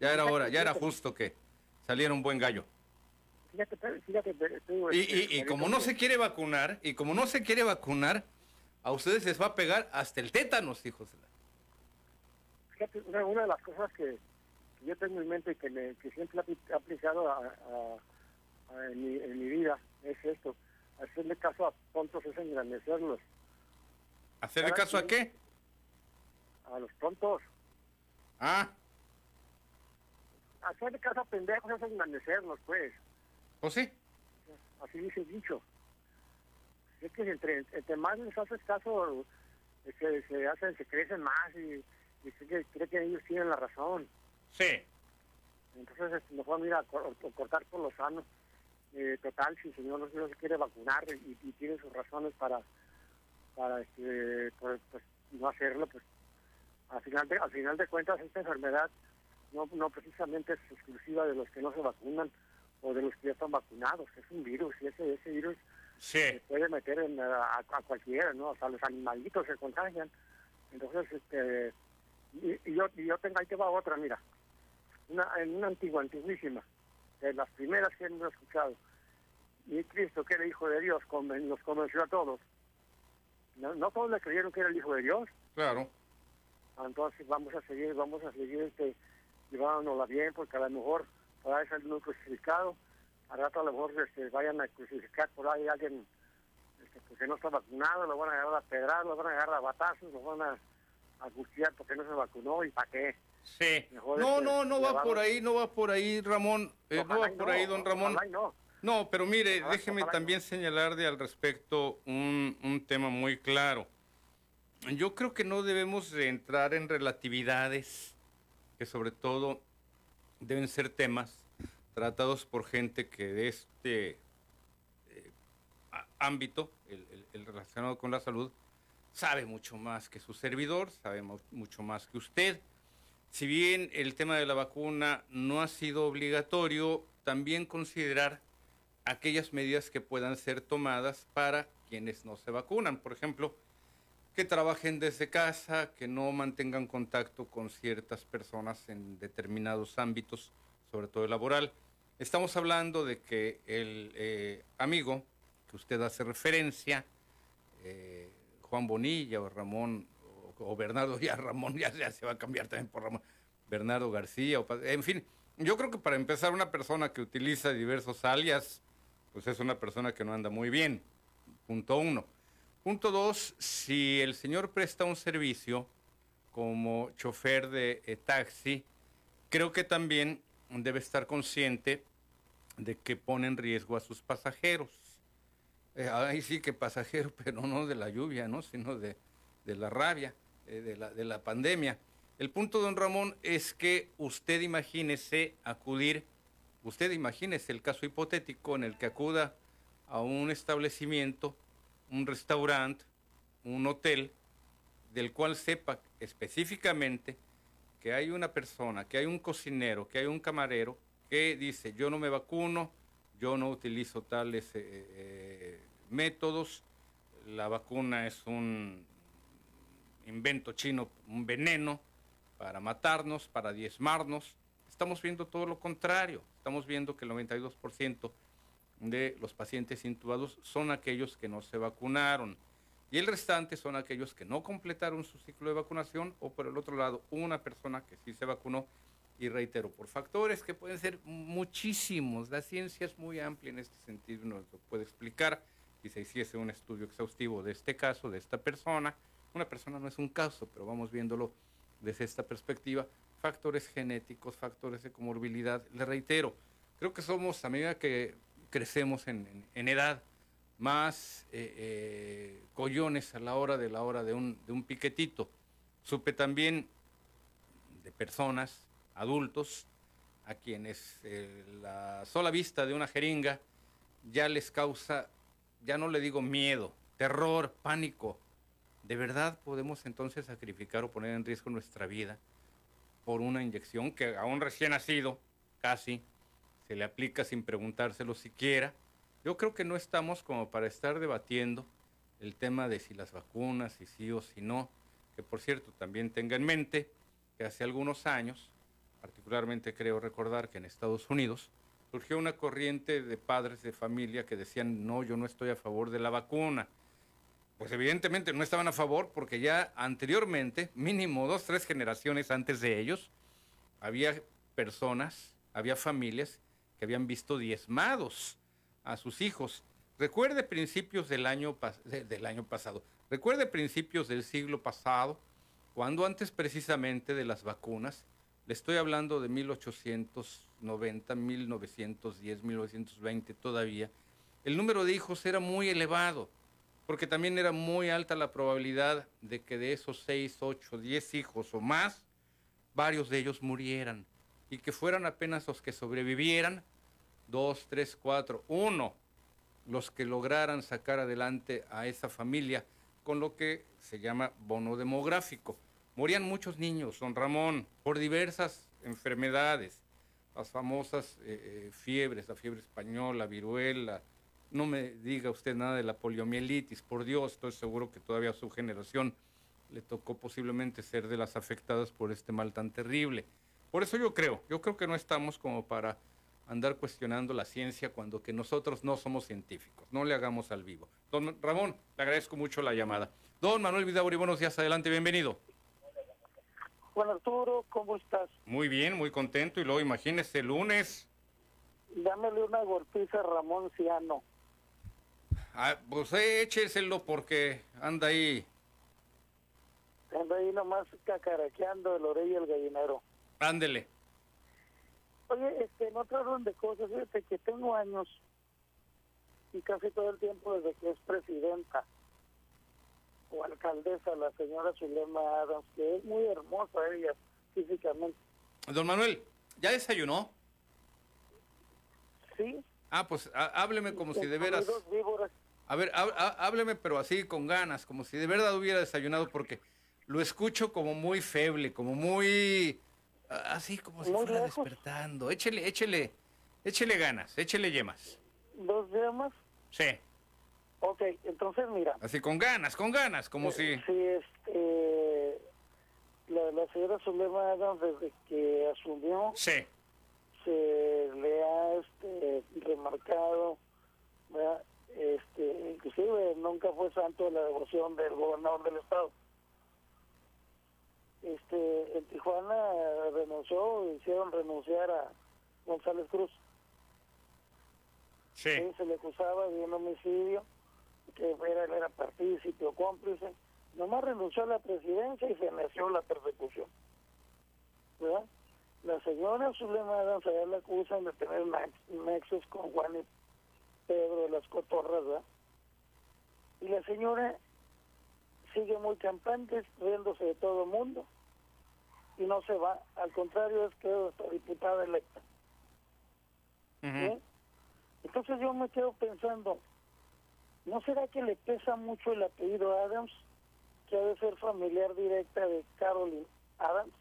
Ya era hora, ya era justo que saliera un buen gallo. Fíjate, pero- fíjate, pero tú, Y, este, y- y como no se quiere vacunar, y como no se quiere vacunar, a ustedes les va a pegar hasta el tétanos, hijos. Fíjate, una, una de las cosas que, que yo tengo en mente y que, me, que siempre he apli- he aplicado a, a- a- en, mi, en mi vida es esto, hacerle caso a tontos es engrandecerlos. ¿Hacerle Cada caso a qué? A los tontos. Ah, Hacerle caso a pendejos es engrandecerlos, pues. pues sí. Así dice el dicho. Es que entre, entre más les haces caso, se, se hacen, se crecen más y, y se cree, cree que ellos tienen la razón. Sí. Entonces, este, mejor mira, cor- cortar por lo sano. Eh, total, si el señor no, no se quiere vacunar y, y tiene sus razones para para este, pues, pues, no hacerlo, pues al final, de, al final de cuentas esta enfermedad no, no precisamente es exclusiva de los que no se vacunan o de los que ya están vacunados, es un virus y ese, ese virus se puede meter en, a, a cualquiera, ¿no? Hasta los animalitos se contagian. Entonces, este, y, y yo, y yo tengo, ahí te va otra, mira, una, en una antigua, antiguísima, de las primeras que hemos escuchado, y Cristo, que era hijo de Dios, conven- nos convenció a todos. No, no todos le creyeron que era el hijo de Dios, Claro. entonces vamos a seguir, vamos a seguir este, llevándonosla bien, porque a lo mejor por ahí uno crucificado, al rato a lo mejor este, vayan a crucificar por ahí a alguien este, pues, que no está vacunado, lo van a agarrar a pedrar, lo van a agarrar a batazos, lo van a angustiar porque no se vacunó y para qué. Sí. Mejor, No, este, no, no va por ahí, no va por ahí, Ramón. Eh, no va por no, ahí, don Ramón. no. No, pero mire, Ojalá- déjeme ojalá también señalar de al respecto un, un tema muy claro. Yo creo que no debemos de entrar en relatividades, que sobre todo deben ser temas tratados por gente que de este eh, ámbito, el, el- el relacionado con la salud, sabe mucho más que su servidor, sabe mu- mucho más que usted. Si bien el tema de la vacuna no ha sido obligatorio, también considerar aquellas medidas que puedan ser tomadas para quienes no se vacunan. Por ejemplo, que trabajen desde casa, que no mantengan contacto con ciertas personas en determinados ámbitos, sobre todo el laboral. Estamos hablando de que el eh, amigo que usted hace referencia, eh, Juan Bonilla o Ramón o, Bernardo, ya Ramón ya, se va a cambiar también por Ramón, Bernardo García, o en fin, yo creo que para empezar una persona que utiliza diversos alias, pues es una persona que no anda muy bien, punto uno. Punto dos, si el señor presta un servicio como chofer de eh, taxi, creo que también debe estar consciente de que pone en riesgo a sus pasajeros. Eh, ahí sí que pasajero, pero no de la lluvia, ¿no? sino de, de la rabia, eh, de, la, de la pandemia. El punto, don Ramón, es que usted imagínese acudir, usted imagínese el caso hipotético en el que acuda a un establecimiento, un restaurante, un hotel, del cual sepa específicamente que hay una persona, que hay un cocinero, que hay un camarero que dice, yo no me vacuno, yo no utilizo tales eh, eh, métodos, la vacuna es un invento chino, un veneno para matarnos, para diezmarnos. Estamos viendo todo lo contrario, estamos viendo que el 92% de los pacientes intubados son aquellos que no se vacunaron y el restante son aquellos que no completaron su ciclo de vacunación o por el otro lado una persona que sí se vacunó Y reitero, por factores que pueden ser muchísimos. La ciencia es muy amplia en este sentido, nos lo puede explicar. Si se hiciese un estudio exhaustivo de este caso, de esta persona, una persona no es un caso, pero vamos viéndolo desde esta perspectiva, factores genéticos, factores de comorbilidad. Le reitero, creo que somos, a medida que crecemos en, en- edad, más eh, eh, collones a la hora de la hora de un, de un piquetito. Supe también de personas, adultos, a quienes eh, la sola vista de una jeringa ya les causa, ya no le digo miedo, terror, pánico. ¿De verdad podemos entonces sacrificar o poner en riesgo nuestra vida por una inyección que a un recién nacido, casi, se le aplica sin preguntárselo siquiera? Yo creo que no estamos como para estar debatiendo el tema de si las vacunas, si sí o si no, que por cierto también tenga en mente que hace algunos años, particularmente creo recordar que en Estados Unidos, surgió una corriente de padres de familia que decían, no, yo no estoy a favor de la vacuna. Pues evidentemente no estaban a favor porque ya anteriormente, mínimo dos, tres generaciones antes de ellos, había personas, había familias que habían visto diezmados a sus hijos. Recuerde principios del año, del año pasado, recuerde principios del siglo pasado, cuando antes precisamente de las vacunas, le estoy hablando de 1890, 1910, 1920 todavía, el número de hijos era muy elevado, porque también era muy alta la probabilidad de que de esos 6, 8, 10 hijos o más, varios de ellos murieran y que fueran apenas los que sobrevivieran, dos, tres, cuatro, uno, los que lograran sacar adelante a esa familia con lo que se llama bono demográfico. Morían muchos niños, don Ramón, por diversas enfermedades, las famosas eh, eh, fiebres, la fiebre española, viruela, no me diga usted nada de la poliomielitis, por Dios, estoy seguro que todavía su generación le tocó posiblemente ser de las afectadas por este mal tan terrible. Por eso yo creo, yo creo que no estamos como para andar cuestionando la ciencia cuando que nosotros no somos científicos, no le hagamos al vivo. Don Ramón, le agradezco mucho la llamada. Don Manuel Vidauri, buenos días, adelante, bienvenido. Juan Arturo, ¿cómo estás? Muy bien, muy contento y luego imagínese el lunes. Dámele una golpiza a Ramón Ciano. Ah, pues écheselo porque anda ahí, Anda ahí nomás cacaraqueando el orella y el gallinero. Ándele. Oye, este, no te hablan de cosas. Fíjate que tengo años y casi todo el tiempo desde que es presidenta o alcaldesa, la señora Zulema Adams, que es muy hermosa ella físicamente. Don Manuel, ¿ya desayunó? Sí. Ah, pues há- hábleme como si de veras... dos víboras. A ver, há- há- hábleme pero así con ganas, como si de verdad hubiera desayunado porque lo escucho como muy feble, como muy... Así como si fuera lejos. despertando. Échele, échele, échele ganas, échele yemas. ¿Dos llamas? Sí, Ok, entonces mira. así con ganas, con ganas, como si... Sí, este, la, la señora Zulema Adams desde que asumió Sí. se le ha este, remarcado, ¿verdad? este, inclusive nunca fue santo de la devoción del gobernador del estado. Este, en Tijuana renunció, hicieron renunciar a González Cruz. Sí. Sí, se le acusaba de un homicidio, que era, él era partícipe o cómplice. Nomás renunció a la presidencia y se inició la persecución. ¿Verdad? La señora Zulema Adams allá la acusan de tener nex- nexos con Juan y Pedro de las Cotorras, ¿verdad? Y la señora sigue muy campante, riéndose de todo el mundo, y no se va. Al contrario, es que es diputada electa. ¿sí? Entonces yo me quedo pensando, ¿no será que le pesa mucho el apellido Adams, que ha de ser familiar directa de Carolyn Adams?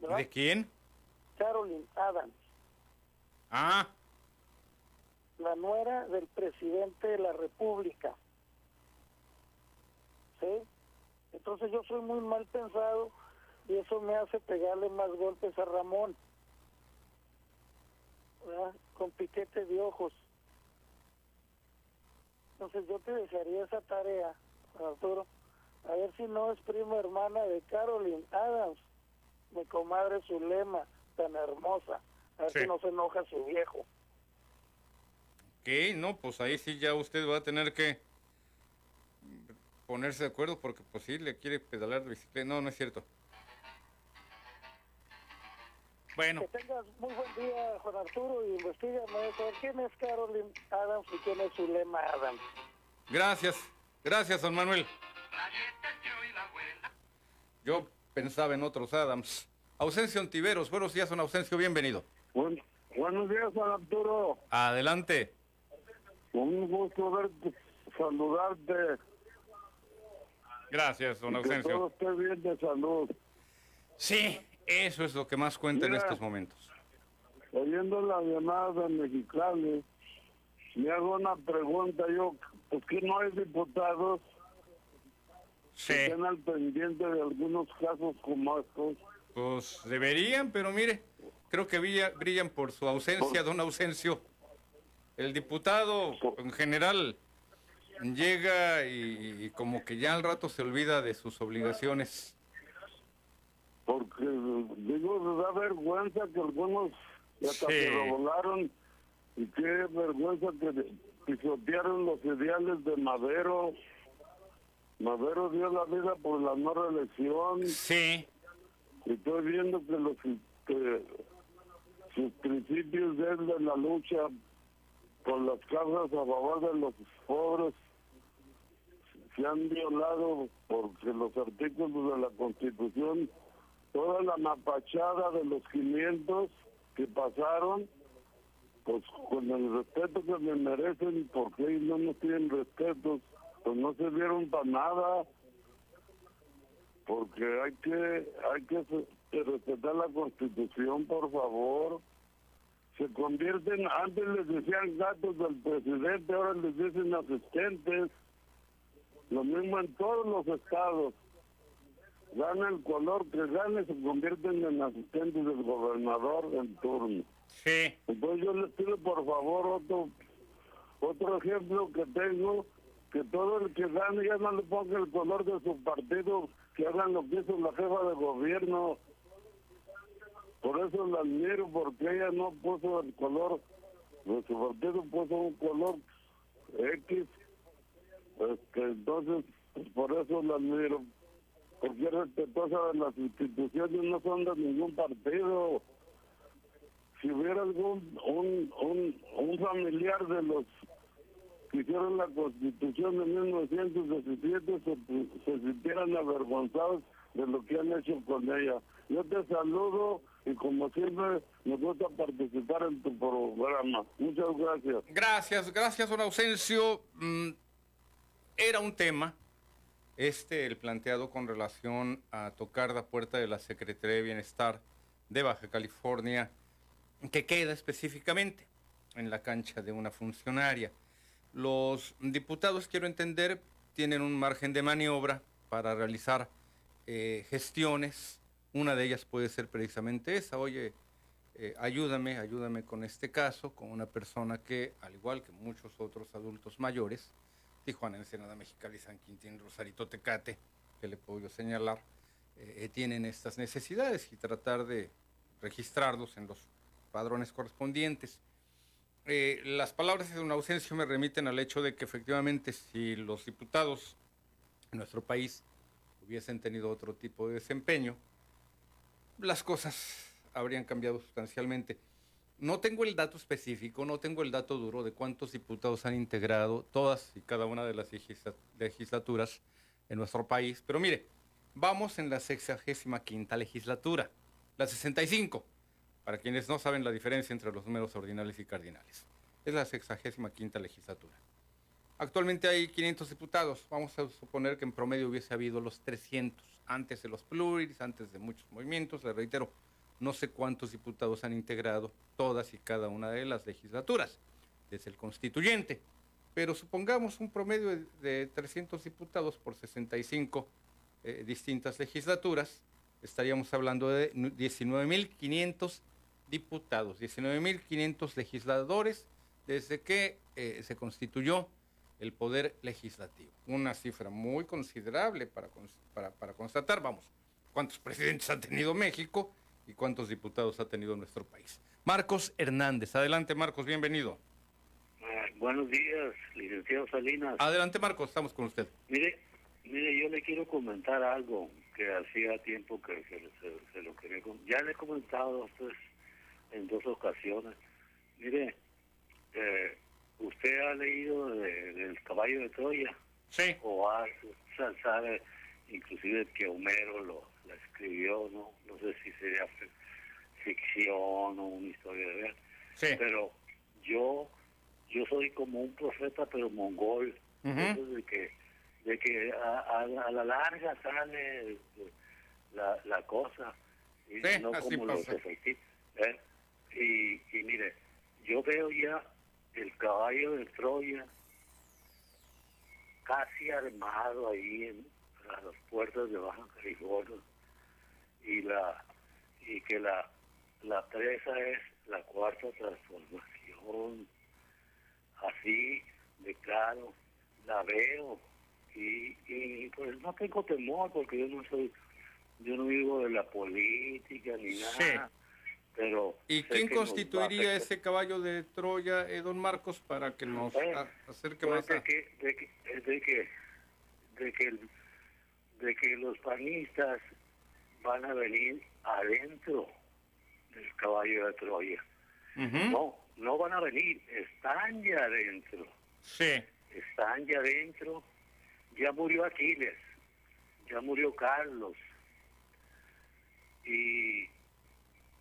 ¿verdad? ¿De quién? Carolyn Adams, Ah, la nuera del presidente de la República. ¿Sí? Entonces yo soy muy mal pensado y eso me hace pegarle más golpes a Ramón. ¿verdad? Con piquete de ojos. Entonces yo te dejaría esa tarea, Arturo, a ver si no es prima hermana de Carolyn Adams, mi comadre Zulema, tan hermosa. A ver Sí. si no se enoja su viejo. Ok, no, pues ahí sí ya usted va a tener que ponerse de acuerdo porque pues sí le quiere pedalar de bicicleta. No, no es cierto. Bueno, Que tengas muy buen día, Juan Arturo, y investigame eso. ¿Quién es Carolyn Adams y quién es Zulema Adams? gracias, gracias, don Manuel. Yo pensaba en otros Adams. Ausencio Antiveros, buenos días, don Ausencio, bienvenido. buenos días, Juan Arturo. Adelante. Un gusto verte, saludarte. Gracias, don y que todo Ausencio. esté bien de salud. Sí, eso es lo que más cuenta en estos momentos. Oyendo la llamada de Mexicali, me hago una pregunta yo, ¿por qué no hay diputados que estén al pendiente de algunos casos como estos? Pues deberían, pero mire, creo que brilla- brillan por su ausencia, don Ausencio. El diputado en general llega y, y como que ya al rato se olvida de sus obligaciones. Porque, digo, me da vergüenza que algunos hasta Sí. se volaron y qué vergüenza que pisotearon los ideales de Madero. Madero dio la vida por la no reelección. Sí. Y estoy viendo que los que sus principios desde la lucha por las causas a favor de los pobres se han violado porque los artículos de la Constitución, toda la mapachada de los 500 que pasaron, pues con el respeto que me merecen, porque ellos no nos tienen respeto, pues no se vieron para nada. Porque hay que hay que respetar la constitución por favor. Se convierten antes les decían gatos del presidente ahora les dicen asistentes. Lo mismo en todos los estados gana el color que gane se convierten en asistentes del gobernador en turno sí entonces yo les pido por favor otro otro ejemplo que tengo que todo el que gane ya no le ponga el color de su partido, que hagan lo que hizo la jefa de gobierno. Por eso la admiro, porque ella no puso el color de su partido, puso un color X. Este, entonces, pues, por eso la admiro, porque es respetuosa de las instituciones, no son de ningún partido. Si hubiera algún un, un, un familiar de los que hicieron la constitución de 1917 se, se sintieran avergonzados de lo que han hecho con ella. Yo te saludo y como siempre me gusta participar en tu programa. Muchas gracias. Gracias, gracias, don Ausencio. Mm, era un tema, este, el planteado con relación a tocar la puerta de la Secretaría de Bienestar de Baja California, que queda específicamente en la cancha de una funcionaria. Los diputados, quiero entender, tienen un margen de maniobra para realizar eh, gestiones. Una de ellas puede ser precisamente esa. Oye, eh, ayúdame, ayúdame con este caso, con una persona que, al igual que muchos otros adultos mayores, Tijuana, Ensenada, Mexicali, San Quintín, Rosarito, Tecate, que le puedo yo señalar, eh, eh, tienen estas necesidades y tratar de registrarlos en los padrones correspondientes. Eh, las palabras de un ausencio me remiten al hecho de que efectivamente si los diputados en nuestro país hubiesen tenido otro tipo de desempeño, las cosas habrían cambiado sustancialmente. No tengo el dato específico, no tengo el dato duro de cuántos diputados han integrado todas y cada una de las legisla- legislaturas en nuestro país, pero mire, vamos en la 65 legislatura, la 65, para quienes no saben la diferencia entre los números ordinales y cardinales. Es la 65 legislatura. Actualmente hay 500 diputados. Vamos a suponer que en promedio hubiese habido los 300 antes de los pluris, antes de muchos movimientos. Le reitero, no sé cuántos diputados han integrado todas y cada una de las legislaturas, desde el constituyente. Pero supongamos un promedio de, de 300 diputados por 65 eh, distintas legislaturas, estaríamos hablando de 19.500 diputados, 19.500 legisladores desde que eh, se constituyó el poder legislativo. Una cifra muy considerable para, para, para constatar, vamos, cuántos presidentes ha tenido México y cuántos diputados ha tenido nuestro país. Marcos Hernández, adelante Marcos, bienvenido. Ah, buenos días, licenciado Salinas. Adelante Marcos, estamos con usted. Mire, mire, yo le quiero comentar algo que hacía tiempo que se, se- se lo quería com- Ya le he comentado a usted en dos ocasiones. Mire, eh, ¿usted ha leído de- del caballo de Troya? Sí. O ha, sa- sabe inclusive que Homero lo, la escribió, ¿no? No sé si sería fi- ficción o una historia real. Sí. Pero yo yo soy como un profeta pero mongol. Eso de que de que a, a- a la larga sale la, la cosa y Sí, no como los efectivos. ¿eh? Y, y mire, yo veo ya el caballo de Troya casi armado ahí en a las puertas de Baja California y la y que la la presa es la cuarta transformación. Así de claro la veo y, y pues no tengo temor porque yo no soy yo no vivo de la política ni nada pero ¿Y quién constituiría ese caballo de Troya, eh, don Marcos, para que nos acerque Pues más de a... que, de que, de que, de que, el- de que los panistas van a venir adentro del caballo de Troya. No, no van a venir, están ya adentro. Sí. Están ya adentro. Ya murió Aquiles, ya murió Carlos. Y,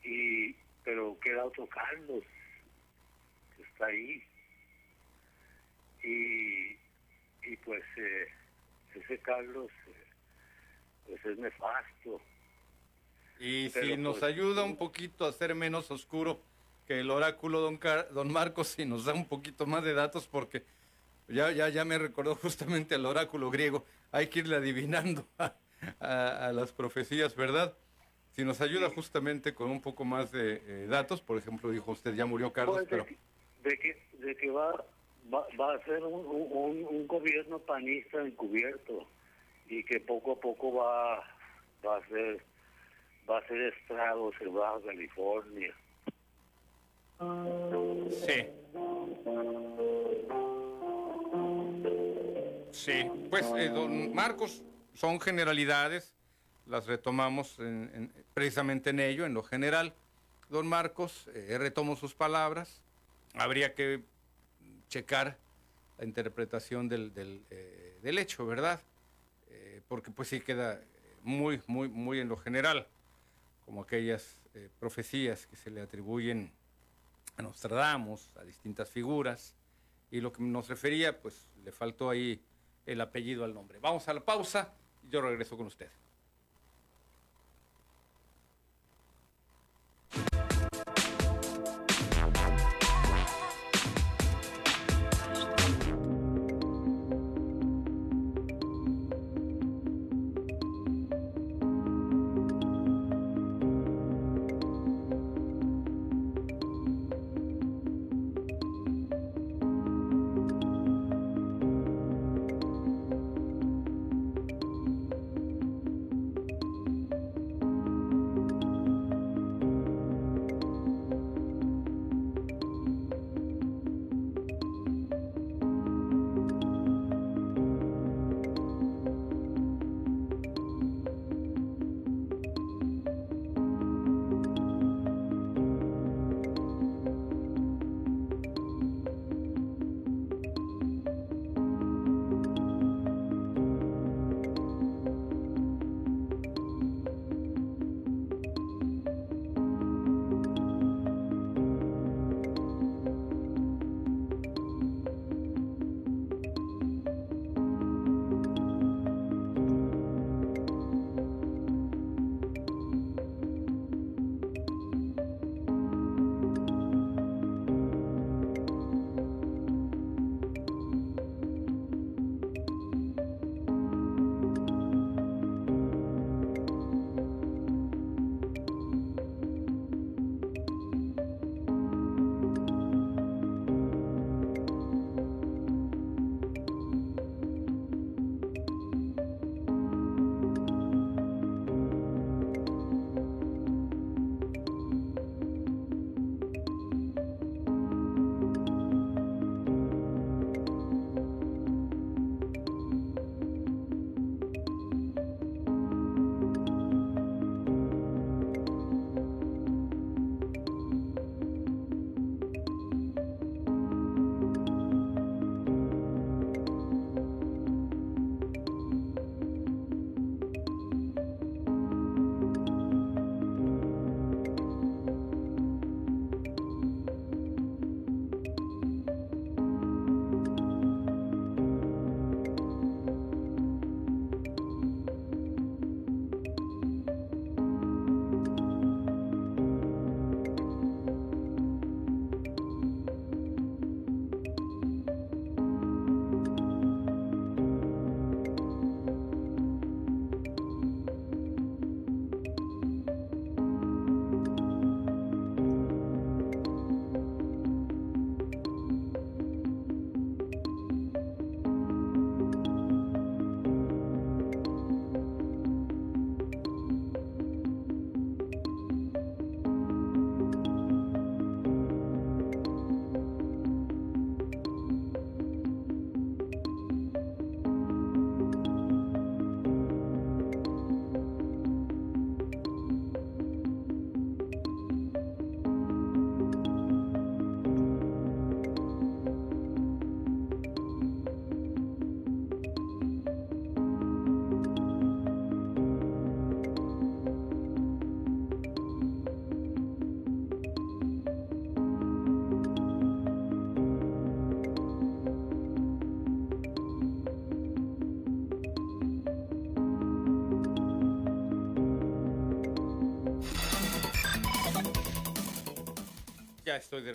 y, pero queda otro Carlos que está ahí. Y, y pues eh, ese Carlos eh, pues es nefasto. Y si nos ayuda un poquito a ser menos oscuro que el oráculo, don, Car- don Marcos, si nos da un poquito más de datos, porque ya, ya, ya me recordó justamente al oráculo griego. Hay que irle adivinando a, a- a las profecías, ¿verdad? Si nos ayuda justamente con un poco más de eh, datos, por ejemplo, dijo usted, ya murió Carlos, Pues, pero... de que de que va va, va a ser un, un, un gobierno panista encubierto y que poco a poco va va a ser va a hacer estragos en Baja California Sí. Sí, pues eh, don Marcos, son generalidades, las retomamos en- en- precisamente en ello, en lo general. Don Marcos, eh, retomo sus palabras, habría que checar la interpretación del, del, eh, del hecho, ¿verdad? Eh, porque pues sí queda muy, muy, muy en lo general, como aquellas eh, profecías que se le atribuyen a Nostradamus, a distintas figuras, y lo que nos refería, pues le faltó ahí el apellido al nombre. Vamos a la pausa y yo regreso con usted.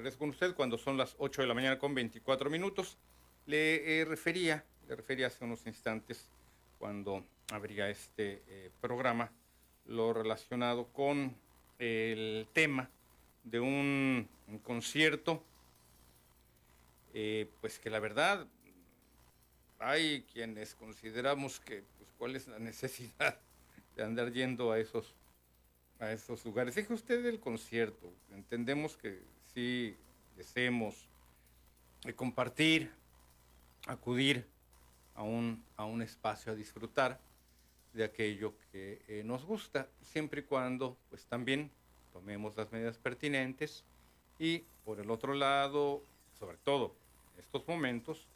De con usted cuando son las 8 de la mañana con 24 minutos. Le eh, refería, le refería hace unos instantes cuando habría este eh, programa lo relacionado con el tema de un, un concierto, eh, pues que la verdad hay quienes consideramos que pues, cuál es la necesidad de andar yendo a esos a esos lugares. Deje usted el concierto. Entendemos que sí deseemos eh, compartir, acudir a un, a un espacio a disfrutar de aquello que eh, nos gusta, siempre y cuando pues también tomemos las medidas pertinentes y por el otro lado, sobre todo en estos momentos,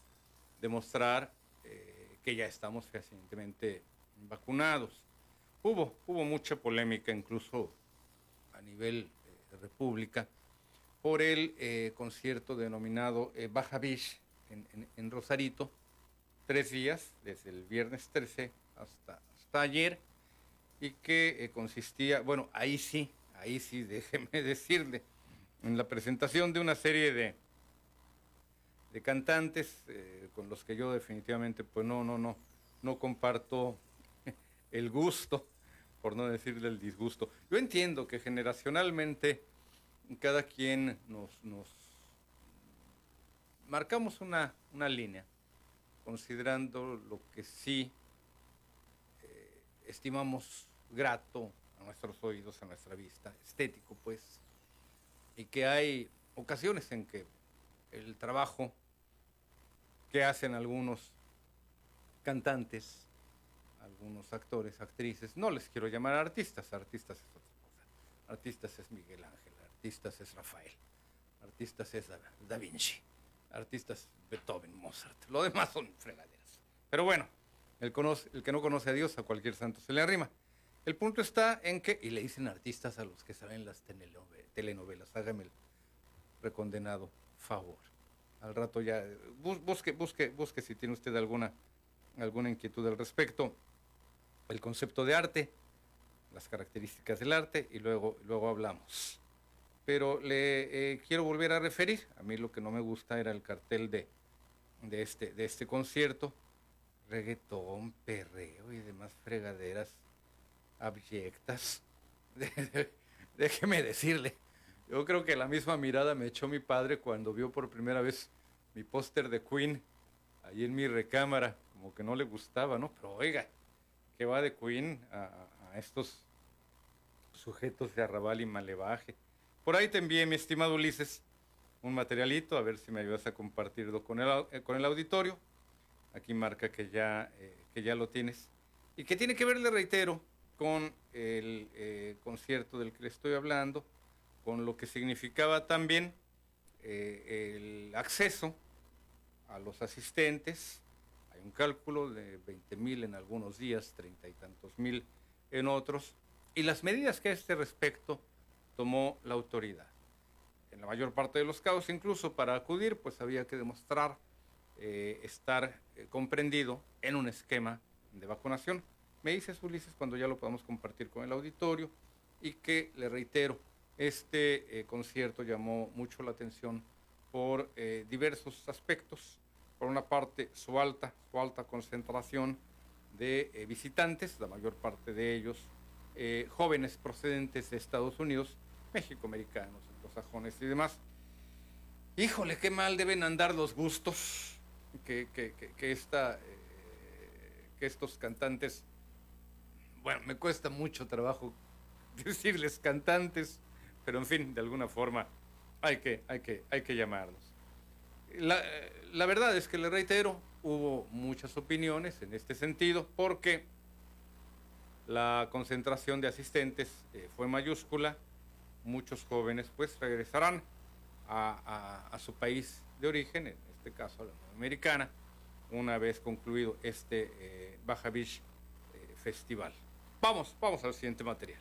demostrar eh, que ya estamos fehacientemente vacunados. Hubo, hubo mucha polémica incluso a nivel de república por el eh, concierto denominado eh, Baja Beach en, en- Rosarito, tres días, desde el viernes 13 hasta, hasta ayer, y que eh, consistía, bueno, ahí sí, ahí sí, déjeme decirle, en la presentación de una serie de, de cantantes eh, con los que yo definitivamente, pues no, no, no, no comparto el gusto, por no decirle el disgusto. Yo entiendo que generacionalmente cada quien nos, nos marcamos una, una línea, considerando lo que sí eh, estimamos grato a nuestros oídos, a nuestra vista, estético, pues, y que hay ocasiones en que el trabajo que hacen algunos cantantes, algunos actores, actrices, no les quiero llamar artistas, artistas es otra cosa. Artistas es Miguel Ángel, artistas es Rafael, artistas es Da, Vinci, artistas Beethoven, Mozart. Lo demás son fregaderas. Pero bueno, el, conoce- el que no conoce a Dios, a cualquier santo se le arrima. El punto está en que, y le dicen artistas a los que saben las telenove- telenovelas, hágame el recondenado favor. Al rato ya, bus- busque, busque, busque si tiene usted alguna, alguna inquietud al respecto. El concepto de arte, las características del arte y luego, luego hablamos. Pero le eh, quiero volver a referir, a mí lo que no me gusta era el cartel de, de, este, de este concierto, reggaetón, perreo y demás fregaderas abyectas. Déjeme decirle, yo creo que la misma mirada me echó mi padre cuando vio por primera vez mi póster de Queen ahí en mi recámara, como que no le gustaba, ¿no? Pero oiga, que va de Queen a- a estos sujetos de arrabal y malevaje. Por ahí te envié, mi estimado Ulises, un materialito, a ver si me ayudas a compartirlo con el, eh, con el auditorio. Aquí marca que ya, eh, que ya lo tienes. Y que tiene que ver, le reitero, con el eh, concierto del que le estoy hablando, con lo que significaba también el acceso a los asistentes. Hay un cálculo de 20 mil en algunos días, 30 y tantos mil en otros, y las medidas que a este respecto tomó la autoridad. En la mayor parte de los casos, incluso para acudir, pues había que demostrar eh, estar eh, comprendido en un esquema de vacunación. Me dices, Ulises, cuando ya lo podamos compartir con el auditorio, y que, le reitero, este eh, concierto llamó mucho la atención por diversos aspectos. Por una parte, su alta, su alta concentración de visitantes, la mayor parte de ellos jóvenes procedentes de Estados Unidos, México, americanos, anglosajones y demás. Híjole, qué mal deben andar los gustos que, que, que- esta, eh, que estos cantantes, bueno, me cuesta mucho trabajo decirles cantantes, pero en fin, de alguna forma hay que, hay que, hay que llamarlos. La, la verdad es que le reitero, hubo muchas opiniones en este sentido, porque la concentración de asistentes eh, fue mayúscula. Muchos jóvenes pues regresarán a, a- su país de origen, en este caso a la Americana, una vez concluido este eh, Baja eh, Festival. Vamos, vamos al siguiente material.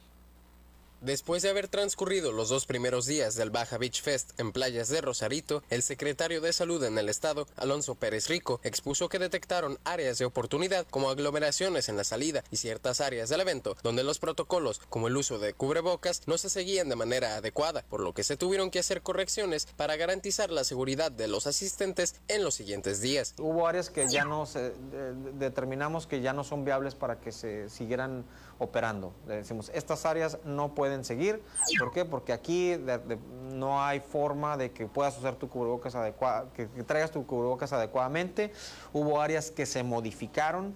Después de haber transcurrido los dos primeros días del Baja Beach Fest en playas de Rosarito, el secretario de Salud en el estado, Alonso Pérez Rico, expuso que detectaron áreas de oportunidad como aglomeraciones en la salida y ciertas áreas del evento donde los protocolos, como el uso de cubrebocas, no se seguían de manera adecuada, por lo que se tuvieron que hacer correcciones para garantizar la seguridad de los asistentes en los siguientes días. Hubo áreas que ya no se determinamos que ya no son viables para que se siguieran operando. Decimos, estas áreas no pueden seguir. ¿Por qué? Porque aquí no hay forma de que puedas usar tu cubrebocas adecuada, que, que traigas tu cubrebocas adecuadamente. Hubo áreas que se modificaron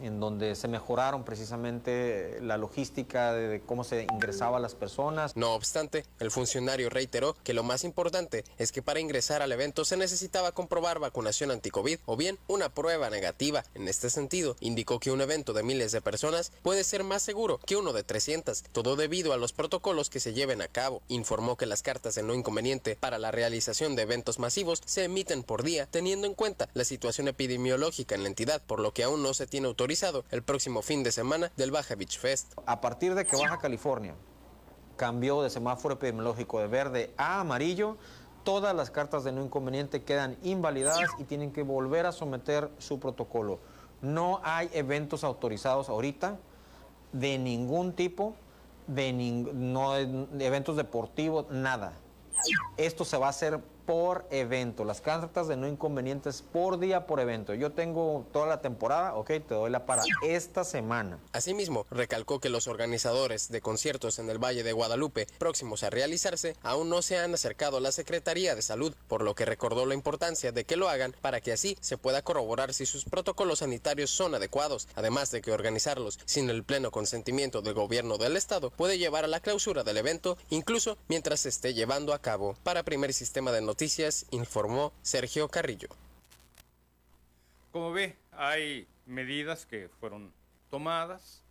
en donde se mejoraron precisamente la logística de, cómo se ingresaba a las personas. No obstante, el funcionario reiteró que lo más importante es que para ingresar al evento se necesitaba comprobar vacunación anti-COVID o bien una prueba negativa. En este sentido, indicó que un evento de miles de personas puede ser más seguro que uno de 300, todo debido a los protocolos que se lleven a cabo. Informó que las cartas de no inconveniente para la realización de eventos masivos se emiten por día, teniendo en cuenta la situación epidemiológica en la entidad, por lo que aún no se tiene autoridad el próximo fin de semana del Baja Beach Fest. A partir de que Baja California cambió de semáforo epidemiológico de verde a amarillo, todas las cartas de no inconveniente quedan invalidadas y tienen que volver a someter su protocolo. No hay eventos autorizados ahorita de ningún tipo, de, no, de eventos deportivos, nada. Esto se va a hacer por evento, las cartas de no inconvenientes por día por evento. Yo tengo toda la temporada, ok, te doy la para esta semana. Asimismo, recalcó que los organizadores de conciertos en el Valle de Guadalupe próximos a realizarse aún no se han acercado a la Secretaría de Salud, por lo que recordó la importancia de que lo hagan para que así se pueda corroborar si sus protocolos sanitarios son adecuados, además de que organizarlos sin el pleno consentimiento del gobierno del estado puede llevar a la clausura del evento, incluso mientras se esté llevando a cabo. Para primer sistema de noticias, Informó Sergio Carrillo. Como ve, hay medidas que fueron tomadas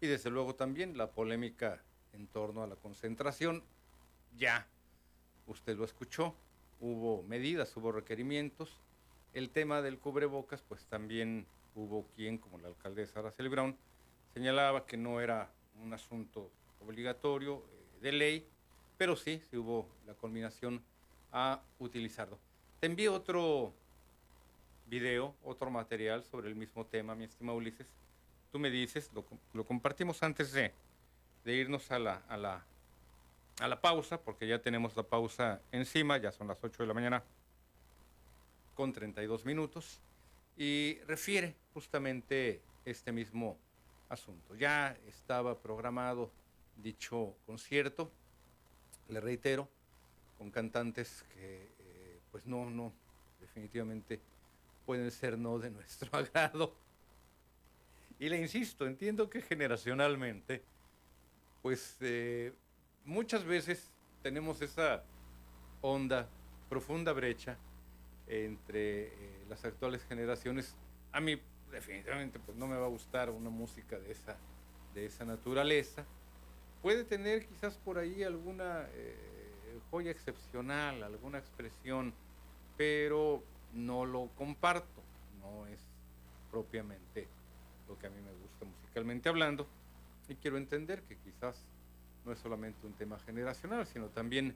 y desde luego también la polémica en torno a la concentración. Ya, usted lo escuchó, hubo medidas, hubo requerimientos. El tema del cubrebocas, pues también hubo quien, como la alcaldesa Araceli Brown, señalaba que no era un asunto obligatorio eh, de ley, pero sí, sí hubo la culminación a utilizarlo. Te envío otro video, otro material sobre el mismo tema, mi estimado Ulises. Tú me dices, lo, compartimos antes de, irnos a la, a, la, a la pausa, porque ya tenemos la pausa encima, ya son las 8 de la mañana con 32 minutos, y refiere justamente este mismo asunto. Ya estaba programado dicho concierto, le reitero, cantantes que eh, pues no, no, definitivamente pueden ser no de nuestro agrado. Y le insisto, entiendo que generacionalmente, pues eh, muchas veces tenemos esa honda, profunda brecha entre eh, las actuales generaciones. A mí definitivamente pues no me va a gustar una música de esa, de esa naturaleza. Puede tener quizás por ahí alguna excepcional, alguna expresión, pero no lo comparto, no es propiamente lo que a mí me gusta musicalmente hablando, y quiero entender que quizás no es solamente un tema generacional, sino también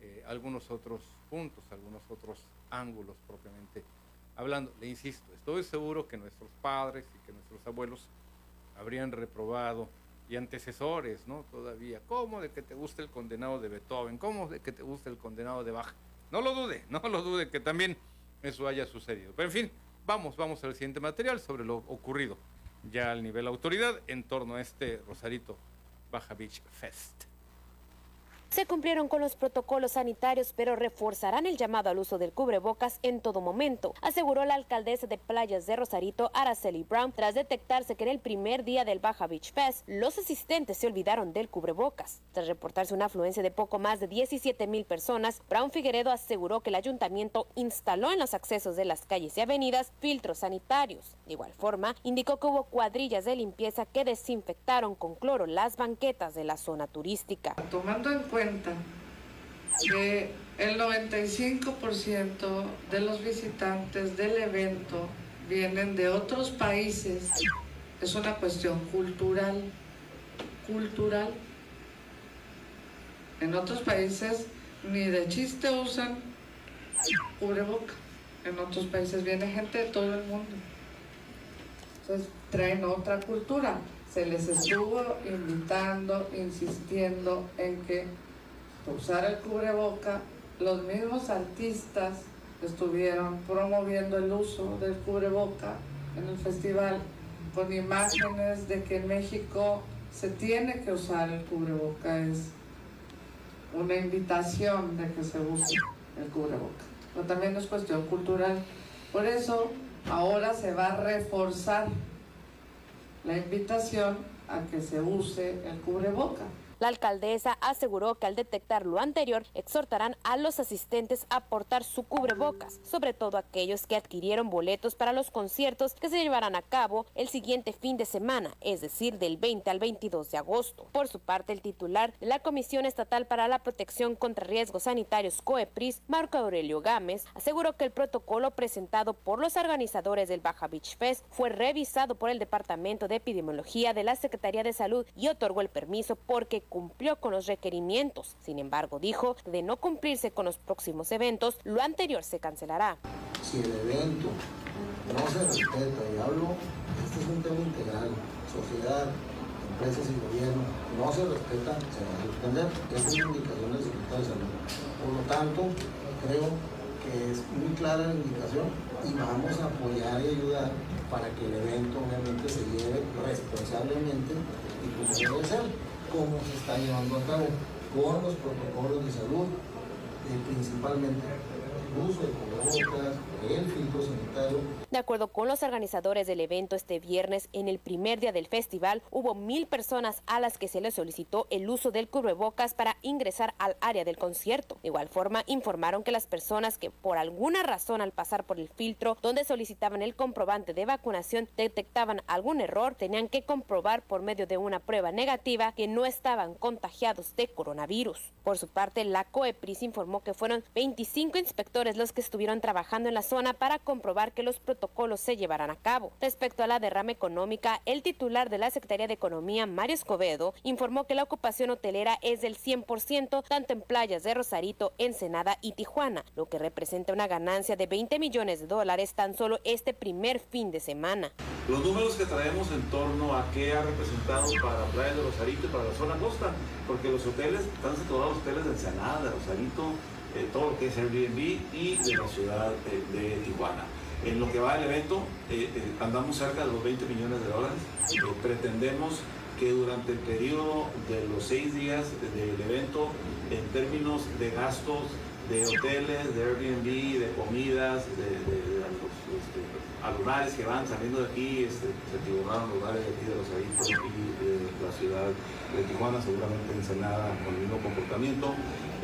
eh, algunos otros puntos, algunos otros ángulos propiamente hablando. Le insisto, estoy seguro que nuestros padres y que nuestros abuelos habrían reprobado y antecesores, ¿no? Todavía. ¿Cómo de que te guste el condenado de Beethoven? ¿Cómo de que te guste el condenado de Bach? No lo dude, no lo dude que también eso haya sucedido. Pero en fin, vamos, vamos al siguiente material sobre lo ocurrido ya al nivel autoridad en torno a este Rosarito Baja Beach Fest. Se cumplieron con los protocolos sanitarios, pero reforzarán el llamado al uso del cubrebocas en todo momento, aseguró la alcaldesa de Playas de Rosarito, Araceli Brown, tras detectarse que en el primer día del Baja Beach Fest, los asistentes se olvidaron del cubrebocas. Tras reportarse una afluencia de poco más de 17 mil personas, Brown Figueredo aseguró que el ayuntamiento instaló en los accesos de las calles y avenidas filtros sanitarios. De igual forma, indicó que hubo cuadrillas de limpieza que desinfectaron con cloro las banquetas de la zona turística. Que el 95% de los visitantes del evento vienen de otros países, es una cuestión cultural, cultural, En otros países ni de chiste usan cubreboca. En otros países viene gente de todo el mundo. Entonces traen otra cultura. Se les estuvo invitando, insistiendo en que usar el cubreboca. Los mismos artistas estuvieron promoviendo el uso del cubreboca en el festival con imágenes de que en México se tiene que usar el cubreboca. Es una invitación de que se use el cubreboca. Pero también es cuestión cultural. Por eso ahora se va a reforzar la invitación a que se use el cubreboca. La alcaldesa aseguró que al detectar lo anterior exhortarán a los asistentes a portar su cubrebocas, sobre todo aquellos que adquirieron boletos para los conciertos que se llevarán a cabo el siguiente fin de semana, es decir, del 20 al 22 de agosto. Por su parte, el titular de la Comisión Estatal para la Protección contra Riesgos Sanitarios COEPRIS, Marco Aurelio Gámez, aseguró que el protocolo presentado por los organizadores del Baja Beach Fest fue revisado por el Departamento de Epidemiología de la Secretaría de Salud y otorgó el permiso porque cumplió con los requerimientos. Sin embargo, dijo, de no cumplirse con los próximos eventos, lo anterior se cancelará. Si el evento no se respeta, y hablo, este es un tema integral, sociedad, empresas y gobierno, no se respeta, se va a suspender. Es la indicación del secretario de Salud. Por lo tanto, creo que es muy clara la indicación y vamos a apoyar y ayudar para que el evento obviamente se lleve responsablemente y como debe ser cómo se está llevando a cabo con los protocolos de salud, eh, principalmente el uso de cubrebocas, el filtro sanitario. De acuerdo con los organizadores del evento este viernes, en el primer día del festival hubo mil personas a las que se les solicitó el uso del cubrebocas para ingresar al área del concierto. De igual forma, informaron que las personas que por alguna razón al pasar por el filtro donde solicitaban el comprobante de vacunación detectaban algún error, tenían que comprobar por medio de una prueba negativa que no estaban contagiados de coronavirus. Por su parte, la COEPRIS informó que fueron 25 inspectores los que estuvieron trabajando en la zona para comprobar que los protocolos se llevarán a cabo. Respecto a la derrama económica, el titular de la Secretaría de Economía, Mario Escobedo, informó que la ocupación hotelera es del 100% tanto en playas de Rosarito, Ensenada y Tijuana, lo que representa una ganancia de 20 millones de dólares tan solo este primer fin de semana. Los números que traemos en torno a qué ha representado para playas de Rosarito y para la zona costa, porque los hoteles, están los hoteles de Ensenada, de Rosarito, eh, todo lo que es Airbnb y de la ciudad de, de Tijuana. En lo que va al evento, eh, eh, andamos cerca de los 20 millones de dólares. pretendemos que durante el periodo de los seis días del evento, en términos de gastos de hoteles, de Airbnb, de comidas, de, de, los este, lugares que van saliendo de aquí, este, se tiburraron lugares de aquí de los y de la ciudad de Tijuana, seguramente Ensenada con el mismo comportamiento,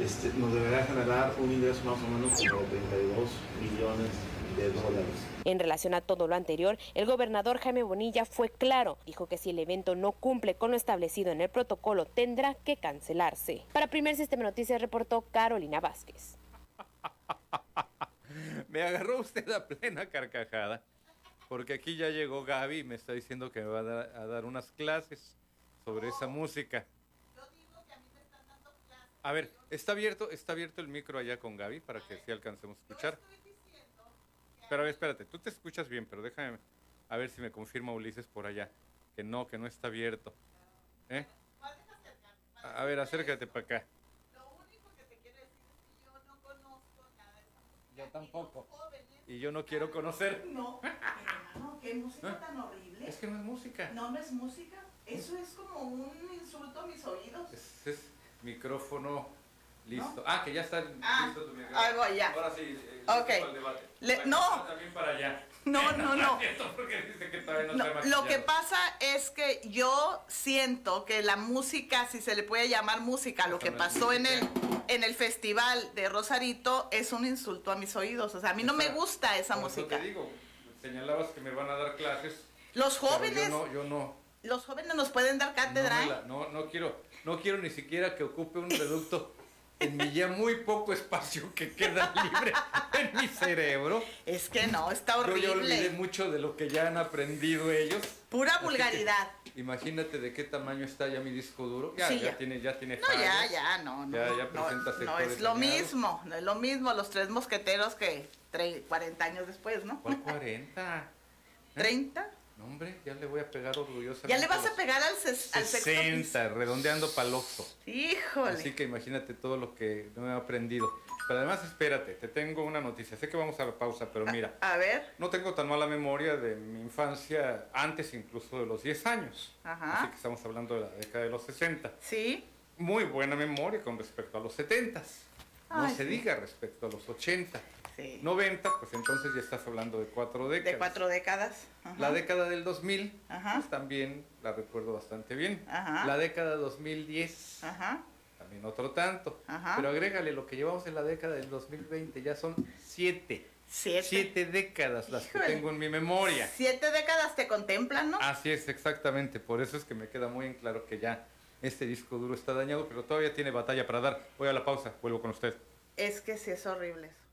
este, nos deberá generar un ingreso más o menos como 32 millones de dólares. En relación a todo lo anterior, el gobernador Jaime Bonilla fue claro. Dijo que si el evento no cumple con lo establecido en el protocolo, tendrá que cancelarse. Para Primer Sistema Noticias reportó Carolina Vázquez. me agarró usted a plena carcajada, porque aquí ya llegó Gaby y me está diciendo que me va a dar, a dar unas clases sobre esa música. A ver, está abierto, está abierto el micro allá con Gaby para que sí alcancemos a escuchar. Pero a ver, espérate, tú te escuchas bien, pero déjame a ver si me confirma Ulises por allá. Que no, que no está abierto. ¿Eh? A ver, acércate para acá. Yo tampoco. Y yo no quiero conocer. No, no, qué música tan horrible. Es que no es música. No, no es música. Eso es como un insulto a mis oídos. Es, es micrófono listo. Ah, que ya está ah, listo tu micrófono. Voy ya. Ahora sí. Eh, ok. Le, bueno, no. También para allá. No, no, no. que no, no lo que pasa es que yo siento que la música, si se le puede llamar música, lo que pasó en el en el festival de Rosarito es un insulto a mis oídos. O sea, a mí no me gusta esa música. Te digo, señalabas que me van a dar clases. Los jóvenes. Yo no, yo no. Los jóvenes nos pueden dar cátedra. No, no, no quiero, no quiero ni siquiera que ocupe un reducto en mi ya muy poco espacio que queda libre en mi cerebro. Es que no, está horrible. Yo ya olvidé mucho de lo que ya han aprendido ellos. Pura Así que vulgaridad. Imagínate de qué tamaño está ya mi disco duro. Ya, Sí, ya, ya. tiene, ya tiene No, ya, ya, no, no. Ya, no, ya no, presenta no es lo mismo, no es lo mismo los tres mosqueteros que tre- 40 años después, ¿no? ¿Cuál 40? 30. No, hombre, ya le voy a pegar orgullosamente. Ya le vas a pegar al, ses- al sexto piso. 60, redondeando paloxo. Híjole. Así que imagínate todo lo que no he aprendido. Pero además, espérate, te tengo una noticia. Sé que vamos a la pausa, pero mira. A ver. No tengo tan mala memoria de mi infancia, antes incluso de los 10 años. Ajá. Así que estamos hablando de la década de los 60. Sí. Muy buena memoria con respecto a los 70. No Ay, se sí. diga respecto a los 80. Sí. 90, pues entonces ya estás hablando de cuatro décadas. De cuatro décadas. Ajá. La década del 2000, Ajá. pues también la recuerdo bastante bien. Ajá. La década 2010, Ajá. también otro tanto. Ajá. Pero agrégale lo que llevamos en la década del 2020, ya son siete. Siete. Siete décadas las Híjole. que tengo en mi memoria. Siete décadas te contemplan, ¿no? Así es, exactamente. Por eso es que me queda muy en claro que ya este disco duro está dañado, pero todavía tiene batalla para dar. Voy a la pausa, vuelvo con usted. Es que sí es horrible eso.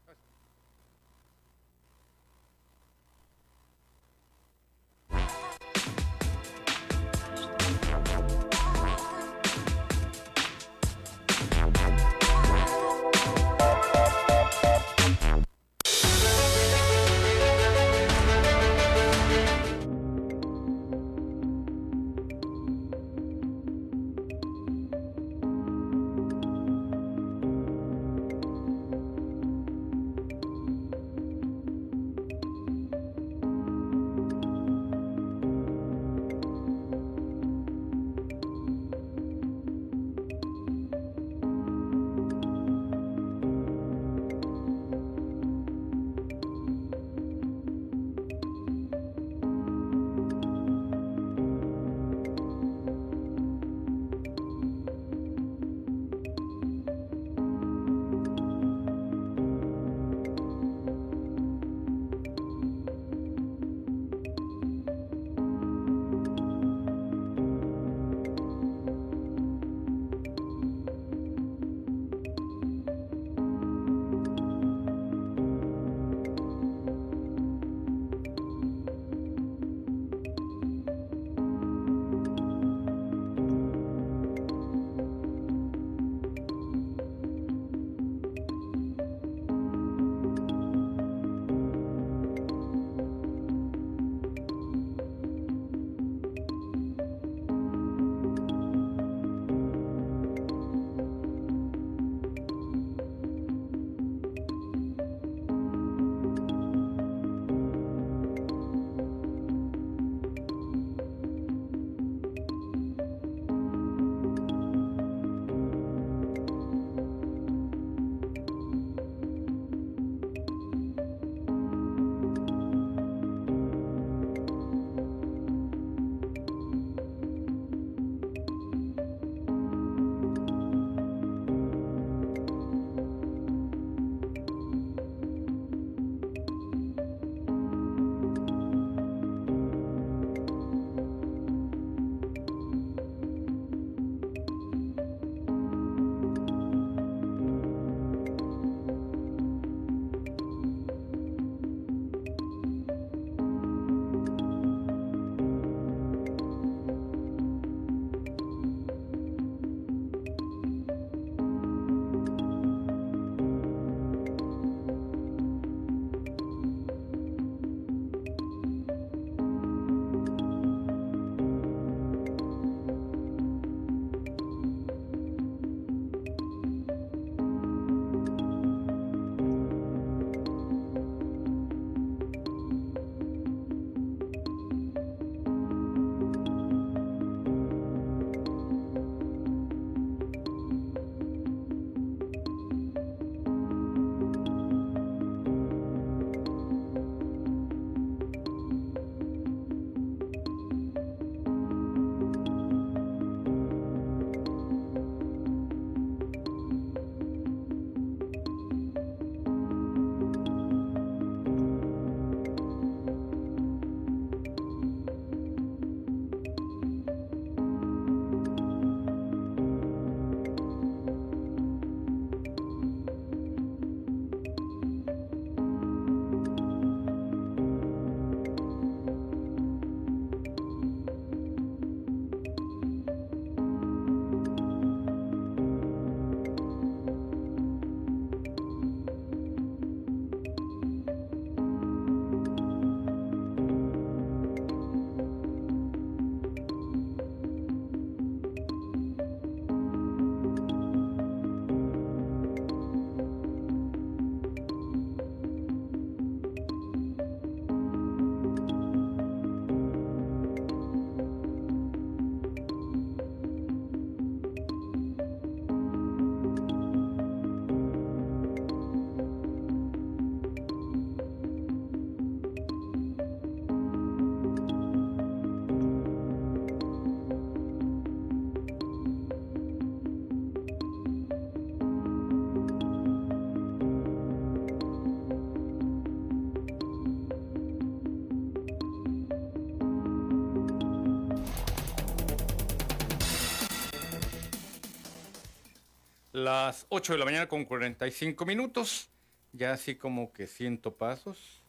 Las 8 de la mañana con 45 minutos. Ya así como que siento pasos.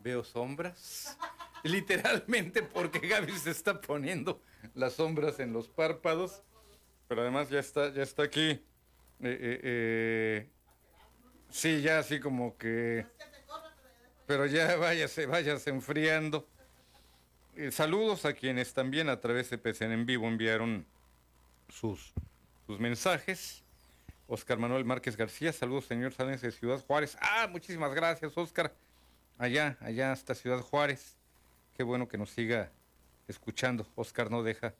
Veo sombras. Literalmente porque Gaby se está poniendo las sombras en los párpados. Pero además ya está, ya está aquí. Eh, eh, eh, sí, ya así como que... Pero ya váyase, váyase enfriando. Saludos a quienes también a través de PCN en vivo enviaron sus, sus mensajes. Oscar Manuel Márquez García, saludos señor Sáenz de Ciudad Juárez. Ah, muchísimas gracias Oscar. Allá, allá hasta Ciudad Juárez. Qué bueno que nos siga escuchando. Oscar no deja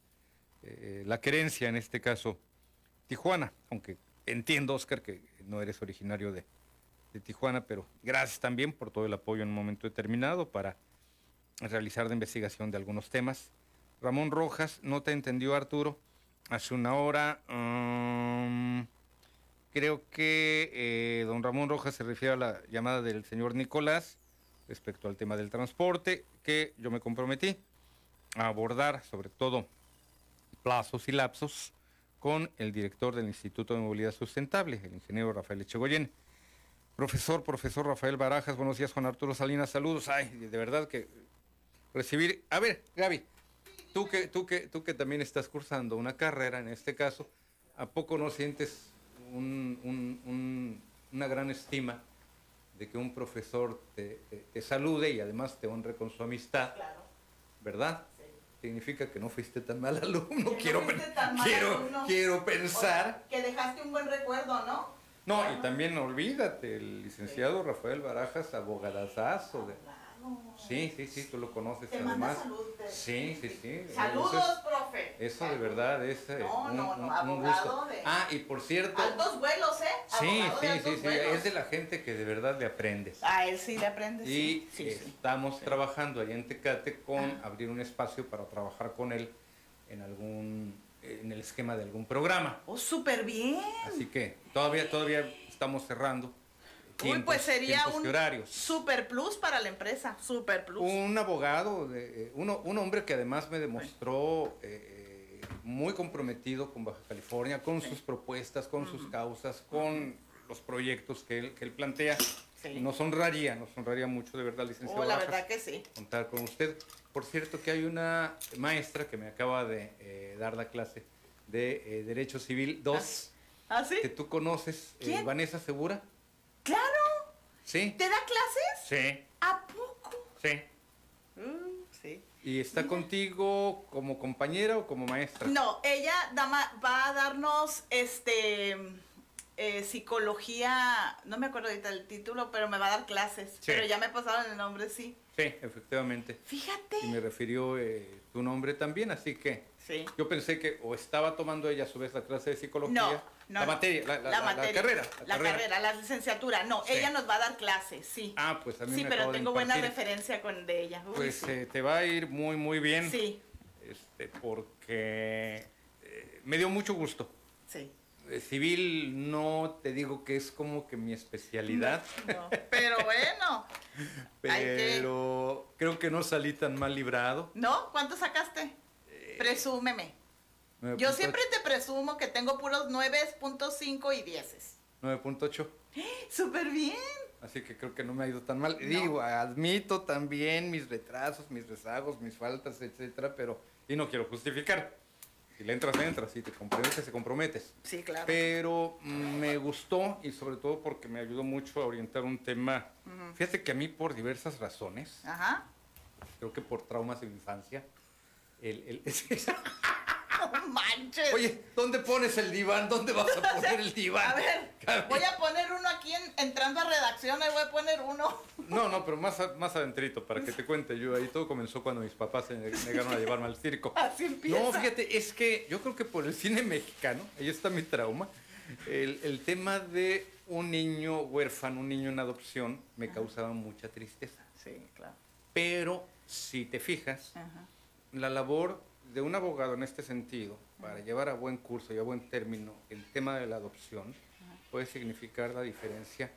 eh, la querencia, en este caso Tijuana, aunque entiendo Oscar que no eres originario de, Tijuana, pero gracias también por todo el apoyo en un momento determinado para realizar la investigación de algunos temas. Ramón Rojas, no te entendió Arturo, hace una hora. um, creo que eh, don Ramón Rojas se refiere a la llamada del señor Nicolás respecto al tema del transporte, que yo me comprometí a abordar sobre todo plazos y lapsos con el director del Instituto de Movilidad Sustentable, el ingeniero Rafael Echegoyen. Profesor, profesor Rafael Barajas, buenos días, Juan Arturo Salinas, saludos. Ay, de verdad que recibir. A ver, Gaby, tú que, tú que, tú que también estás cursando una carrera en este caso, ¿a poco no sientes un- un- un- una gran estima de que un profesor te, te- te salude y además te honre con su amistad? ¿Verdad? Significa que no fuiste tan mal alumno. quiero, fuiste pen- tan mal quiero, alumno. quiero pensar. Que dejaste un buen recuerdo, ¿no? No, y también olvídate, el licenciado Rafael Barajas, abogadazazo. De... Sí, sí, sí, tú lo conoces Te además. salud, te- Sí, sí, sí. Saludos, Eso, es- profe. eso de verdad es eh, No, un, no, no, un- gusto. de- Ah, y por cierto, Altos vuelos, ¿eh? sí, sí, sí, sí, es de la gente que de verdad le aprendes. A él sí le aprendes. Y sí. estamos trabajando allá en Tecate con abrir un espacio para trabajar con él en algún, en el esquema de algún programa. Oh, súper bien. Así que todavía, todavía estamos cerrando. Uy, tiempos- pues sería un horarios. super plus para la empresa. Super plus. Un abogado, de, eh, uno, un hombre que además me demostró eh, muy comprometido con Baja California, con sus propuestas, con sus causas, con los proyectos que él, que él plantea. Sí. Nos honraría, nos honraría mucho de verdad, licenciado. Oh, la Barajas, verdad que sí. Contar con usted. Por cierto, que hay una maestra que me acaba de eh, dar la clase de eh, Derecho Civil 2, ¿Ah, sí? que tú conoces, eh, ¿Quién? Vanessa Segura. Sí, ¿Te da clases? sí, ¿A poco? sí. Mm, sí. ¿Y está contigo como compañera o como maestra? No, ella dama- va a darnos este eh, psicología, no me acuerdo ahorita el título, pero me va a dar clases. Sí. Pero ya me pasaron el nombre, sí. Sí, efectivamente. Fíjate. Y me refirió eh, tu nombre también, así que Sí. yo pensé que o estaba tomando ella a su vez la clase de psicología. No, no. La no. materia, la, la- La carrera. La, carrera. la licenciatura. No, Sí. ella nos va a dar clases, sí. Ah, pues a mí sí, me pero acabo de tengo buena referencia con de ella. Uy, Pues sí. eh, te va a ir muy, muy bien. Sí. Este, porque eh, me dio mucho gusto. Sí. Eh, Civil no te digo que es como que mi especialidad, No, pero bueno. Que- pero creo que no salí tan mal librado. ¿No? ¿Cuánto sacaste? Presúmeme. Yo siempre te presumo que tengo puros 9.5 y 10. 9.8. Súper bien. Así que creo que no me ha ido tan mal. Digo, admito también mis retrasos, mis rezagos, mis faltas, etcétera, pero. Y no quiero justificar. Si le entras, entras. Si te comprometes, te comprometes. Sí, claro. Pero mm, me gustó y sobre todo porque me ayudó mucho a orientar un tema. Fíjate que a mí, por diversas razones, Ajá. creo que por traumas de infancia, el. el- No manches. Oye, ¿dónde pones el diván? ¿Dónde vas a poner el diván? A ver, voy a poner uno aquí en- entrando a redacción, ahí voy a poner uno. No, no, pero más, a- más adentrito, para que te cuente yo. Ahí todo comenzó cuando mis papás se negaron a llevarme al circo. Así empieza. No, fíjate, es que yo creo que por el cine mexicano, ahí está mi trauma, el, el tema de un niño huérfano, un niño en adopción, me causaba mucha tristeza. Sí, claro. Pero si te fijas, Ajá. la labor de un abogado en este sentido, para llevar a buen curso y a buen término el tema de la adopción, puede significar la diferencia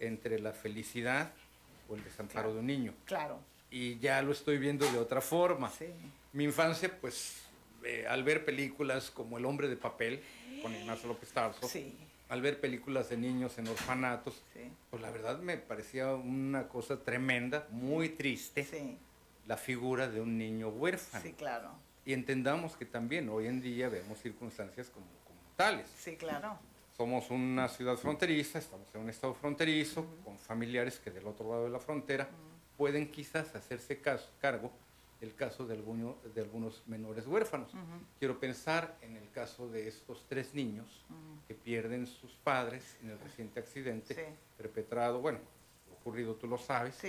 entre la felicidad o el desamparo de un niño. Claro. Y ya lo estoy viendo de otra forma. Sí. Mi infancia, pues, eh, al ver películas como El hombre de papel, con Ignacio López Tarso, Sí. al ver películas de niños en orfanatos, pues la verdad me parecía una cosa tremenda, muy triste, la figura de un niño huérfano. Sí, claro. Y entendamos que también hoy en día vemos circunstancias como, como tales. Sí, claro. Somos una ciudad fronteriza, estamos en un estado fronterizo, con familiares que del otro lado de la frontera pueden quizás hacerse caso, cargo el caso de, alguno, de algunos menores huérfanos. Quiero pensar en el caso de estos tres niños que pierden sus padres en el reciente accidente perpetrado, bueno, ocurrido tú lo sabes,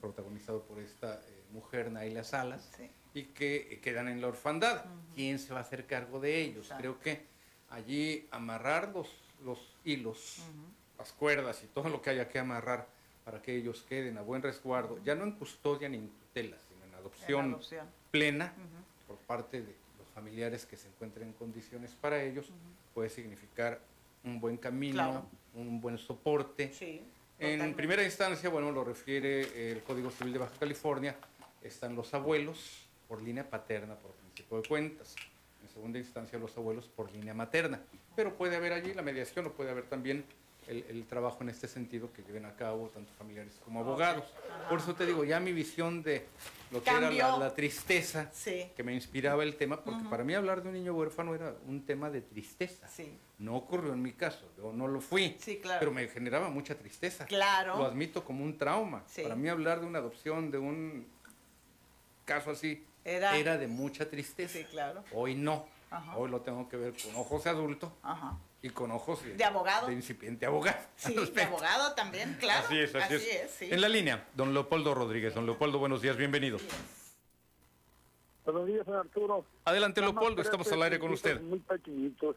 protagonizado por esta eh, mujer Naila Salas, y que eh, quedan en la orfandad. ¿Quién se va a hacer cargo de ellos? Creo que allí amarrar los, los hilos, las cuerdas y todo lo que haya que amarrar para que ellos queden a buen resguardo, ya no en custodia ni en tutela, sino en adopción, plena por parte de los familiares que se encuentren en condiciones para ellos, puede significar un buen camino, un buen soporte. En primera instancia, bueno, lo refiere el Código Civil de Baja California, están los abuelos por línea paterna, por principio de cuentas. En segunda instancia, los abuelos por línea materna. Pero puede haber allí la mediación o puede haber también el, trabajo en este sentido que lleven a cabo tanto familiares como abogados. Por eso te digo, ya mi visión de lo que era la, tristeza que me inspiraba el tema, porque para mí hablar de un niño huérfano era un tema de tristeza. No ocurrió en mi caso, yo no lo fui, pero me generaba mucha tristeza. Claro. Lo admito como un trauma. Para mí hablar de una adopción, de un caso así, era, era de mucha tristeza. claro. Hoy no. Hoy lo tengo que ver con ojos de adulto. Ajá y con ojos de, abogado. De incipiente abogado. Sí, de abogado también, claro. Así es, así, es. En la línea, don Leopoldo Rodríguez. Don Leopoldo, buenos días, bienvenido. Buenos días, Arturo. Adelante, Leopoldo, estamos al aire con usted. Muy pequeñitos.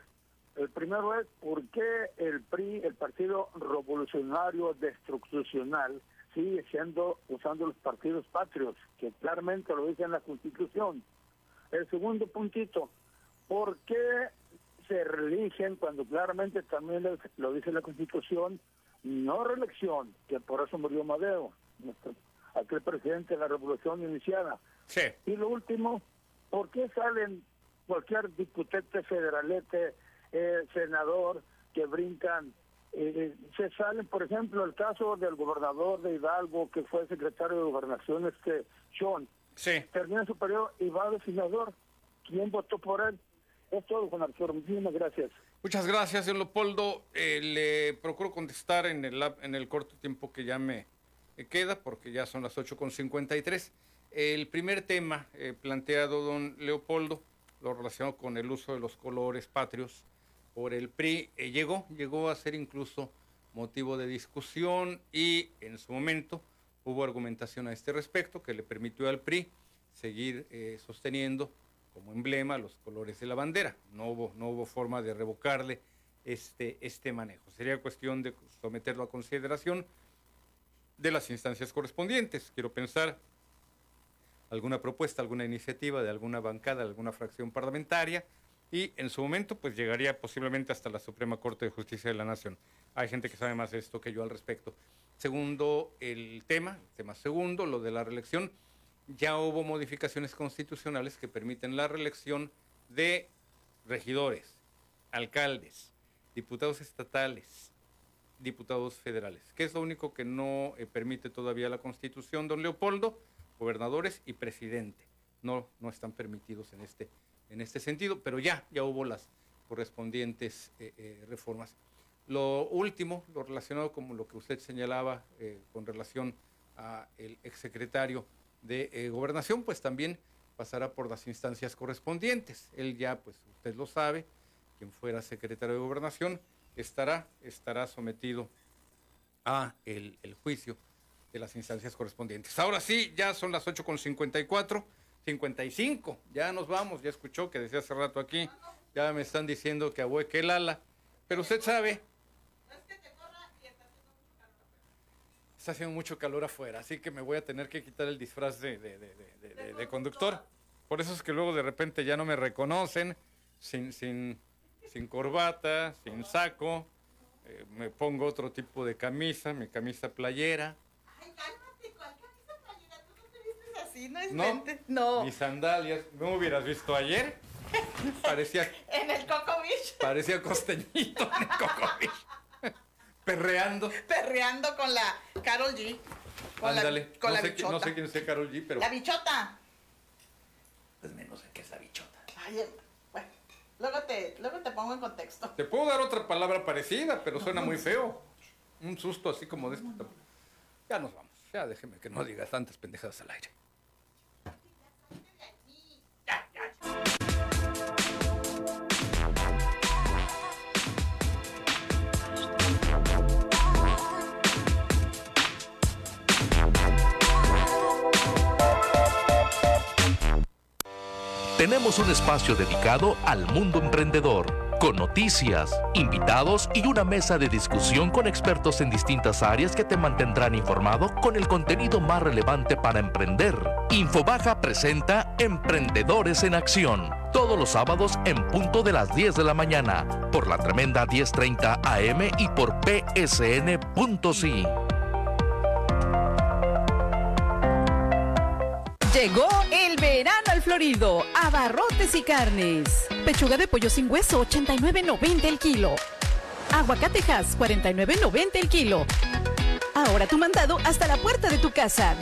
El primero es, ¿por qué el PRI, el Partido Revolucionario Destruccional, sigue siendo, usando los partidos patrios, que claramente lo dice en la Constitución? El segundo puntito, ¿por qué se reeligen cuando claramente también lo dice la Constitución, no reelección, que por eso murió Madero, aquel presidente de la revolución iniciada. Sí. Y lo último, ¿por qué salen cualquier diputete federalete, eh, senador, que brincan? Eh, se salen, por ejemplo, el caso del gobernador de Hidalgo, que fue secretario de gobernación, este Sean. Sí. Termina su periodo y va de senador. ¿Quién votó por él? Es todo, Juan Arturo. Muchísimas gracias. Muchas gracias, Leopoldo. Eh, le procuro contestar en el, en el corto tiempo que ya me queda, porque ya son las 8.53. El primer tema eh, planteado, don Leopoldo, lo relacionado con el uso de los colores patrios por el PRI, eh, llegó, llegó a ser incluso motivo de discusión y en su momento hubo argumentación a este respecto que le permitió al PRI seguir sosteniendo como emblema los colores de la bandera. No hubo, no hubo forma de revocarle este, este manejo. Sería cuestión de someterlo a consideración de las instancias correspondientes. Quiero pensar alguna propuesta, alguna iniciativa de alguna bancada, alguna fracción parlamentaria y en su momento pues llegaría posiblemente hasta la Suprema Corte de Justicia de la Nación. Hay gente que sabe más de esto que yo al respecto. Segundo, el tema, el tema segundo, lo de la reelección ya hubo modificaciones constitucionales que permiten la reelección de regidores, alcaldes, diputados estatales, diputados federales. ¿Qué es lo único que no eh, permite todavía la Constitución, don Leopoldo? Gobernadores y presidente. No, no están permitidos en este, en este sentido, pero ya, ya hubo las correspondientes eh, eh, reformas. Lo último, lo relacionado con lo que usted señalaba con relación al exsecretario de eh, gobernación, pues también pasará por las instancias correspondientes. Él ya, pues usted lo sabe, quien fuera secretario de gobernación, estará, estará sometido a el, juicio de las instancias correspondientes. Ahora sí, ya son las 8.54, 55, ya nos vamos, ya escuchó que decía hace rato aquí, ya me están diciendo que abueque el ala, pero usted sabe está haciendo mucho calor afuera, así que me voy a tener que quitar el disfraz de, conductor. Por eso es que luego de repente ya no me reconocen, sin, sin, sin corbata, sin saco. Eh, me pongo otro tipo de camisa, mi camisa playera. Ay, cálmate, ¿cuál camisa playera? ¿Tú no te vistes así? No es no, Mis sandalias. ¿No me hubieras visto ayer? Parecía, En el Coco Beach, parecía costeñito en el Coco Beach. Perreando. perreando con la Carol G. Con Ándale. la, con no, la sé, bichota. no sé quién sea Carol G, pero. La bichota. Pues menos sé qué es la bichota. Ay, bueno, luego te, luego te pongo en contexto. Te puedo dar otra palabra parecida, pero suena muy feo. Un susto así como de este. Ya nos vamos. Ya déjeme que no diga tantas pendejadas al aire. Tenemos un espacio dedicado al mundo emprendedor, con noticias, invitados y una mesa de discusión con expertos en distintas áreas que te mantendrán informado con el contenido más relevante para emprender. Infobaja presenta Emprendedores en Acción, todos los sábados en punto de las 10 de la mañana, por la tremenda 1030 AM y por psn.si. Llegó el verano Florido, abarrotes y carnes. Pechuga de pollo sin hueso, 89.90 el kilo. Aguacatejas, 49.90 el kilo. Ahora tu mandado hasta la puerta de tu casa.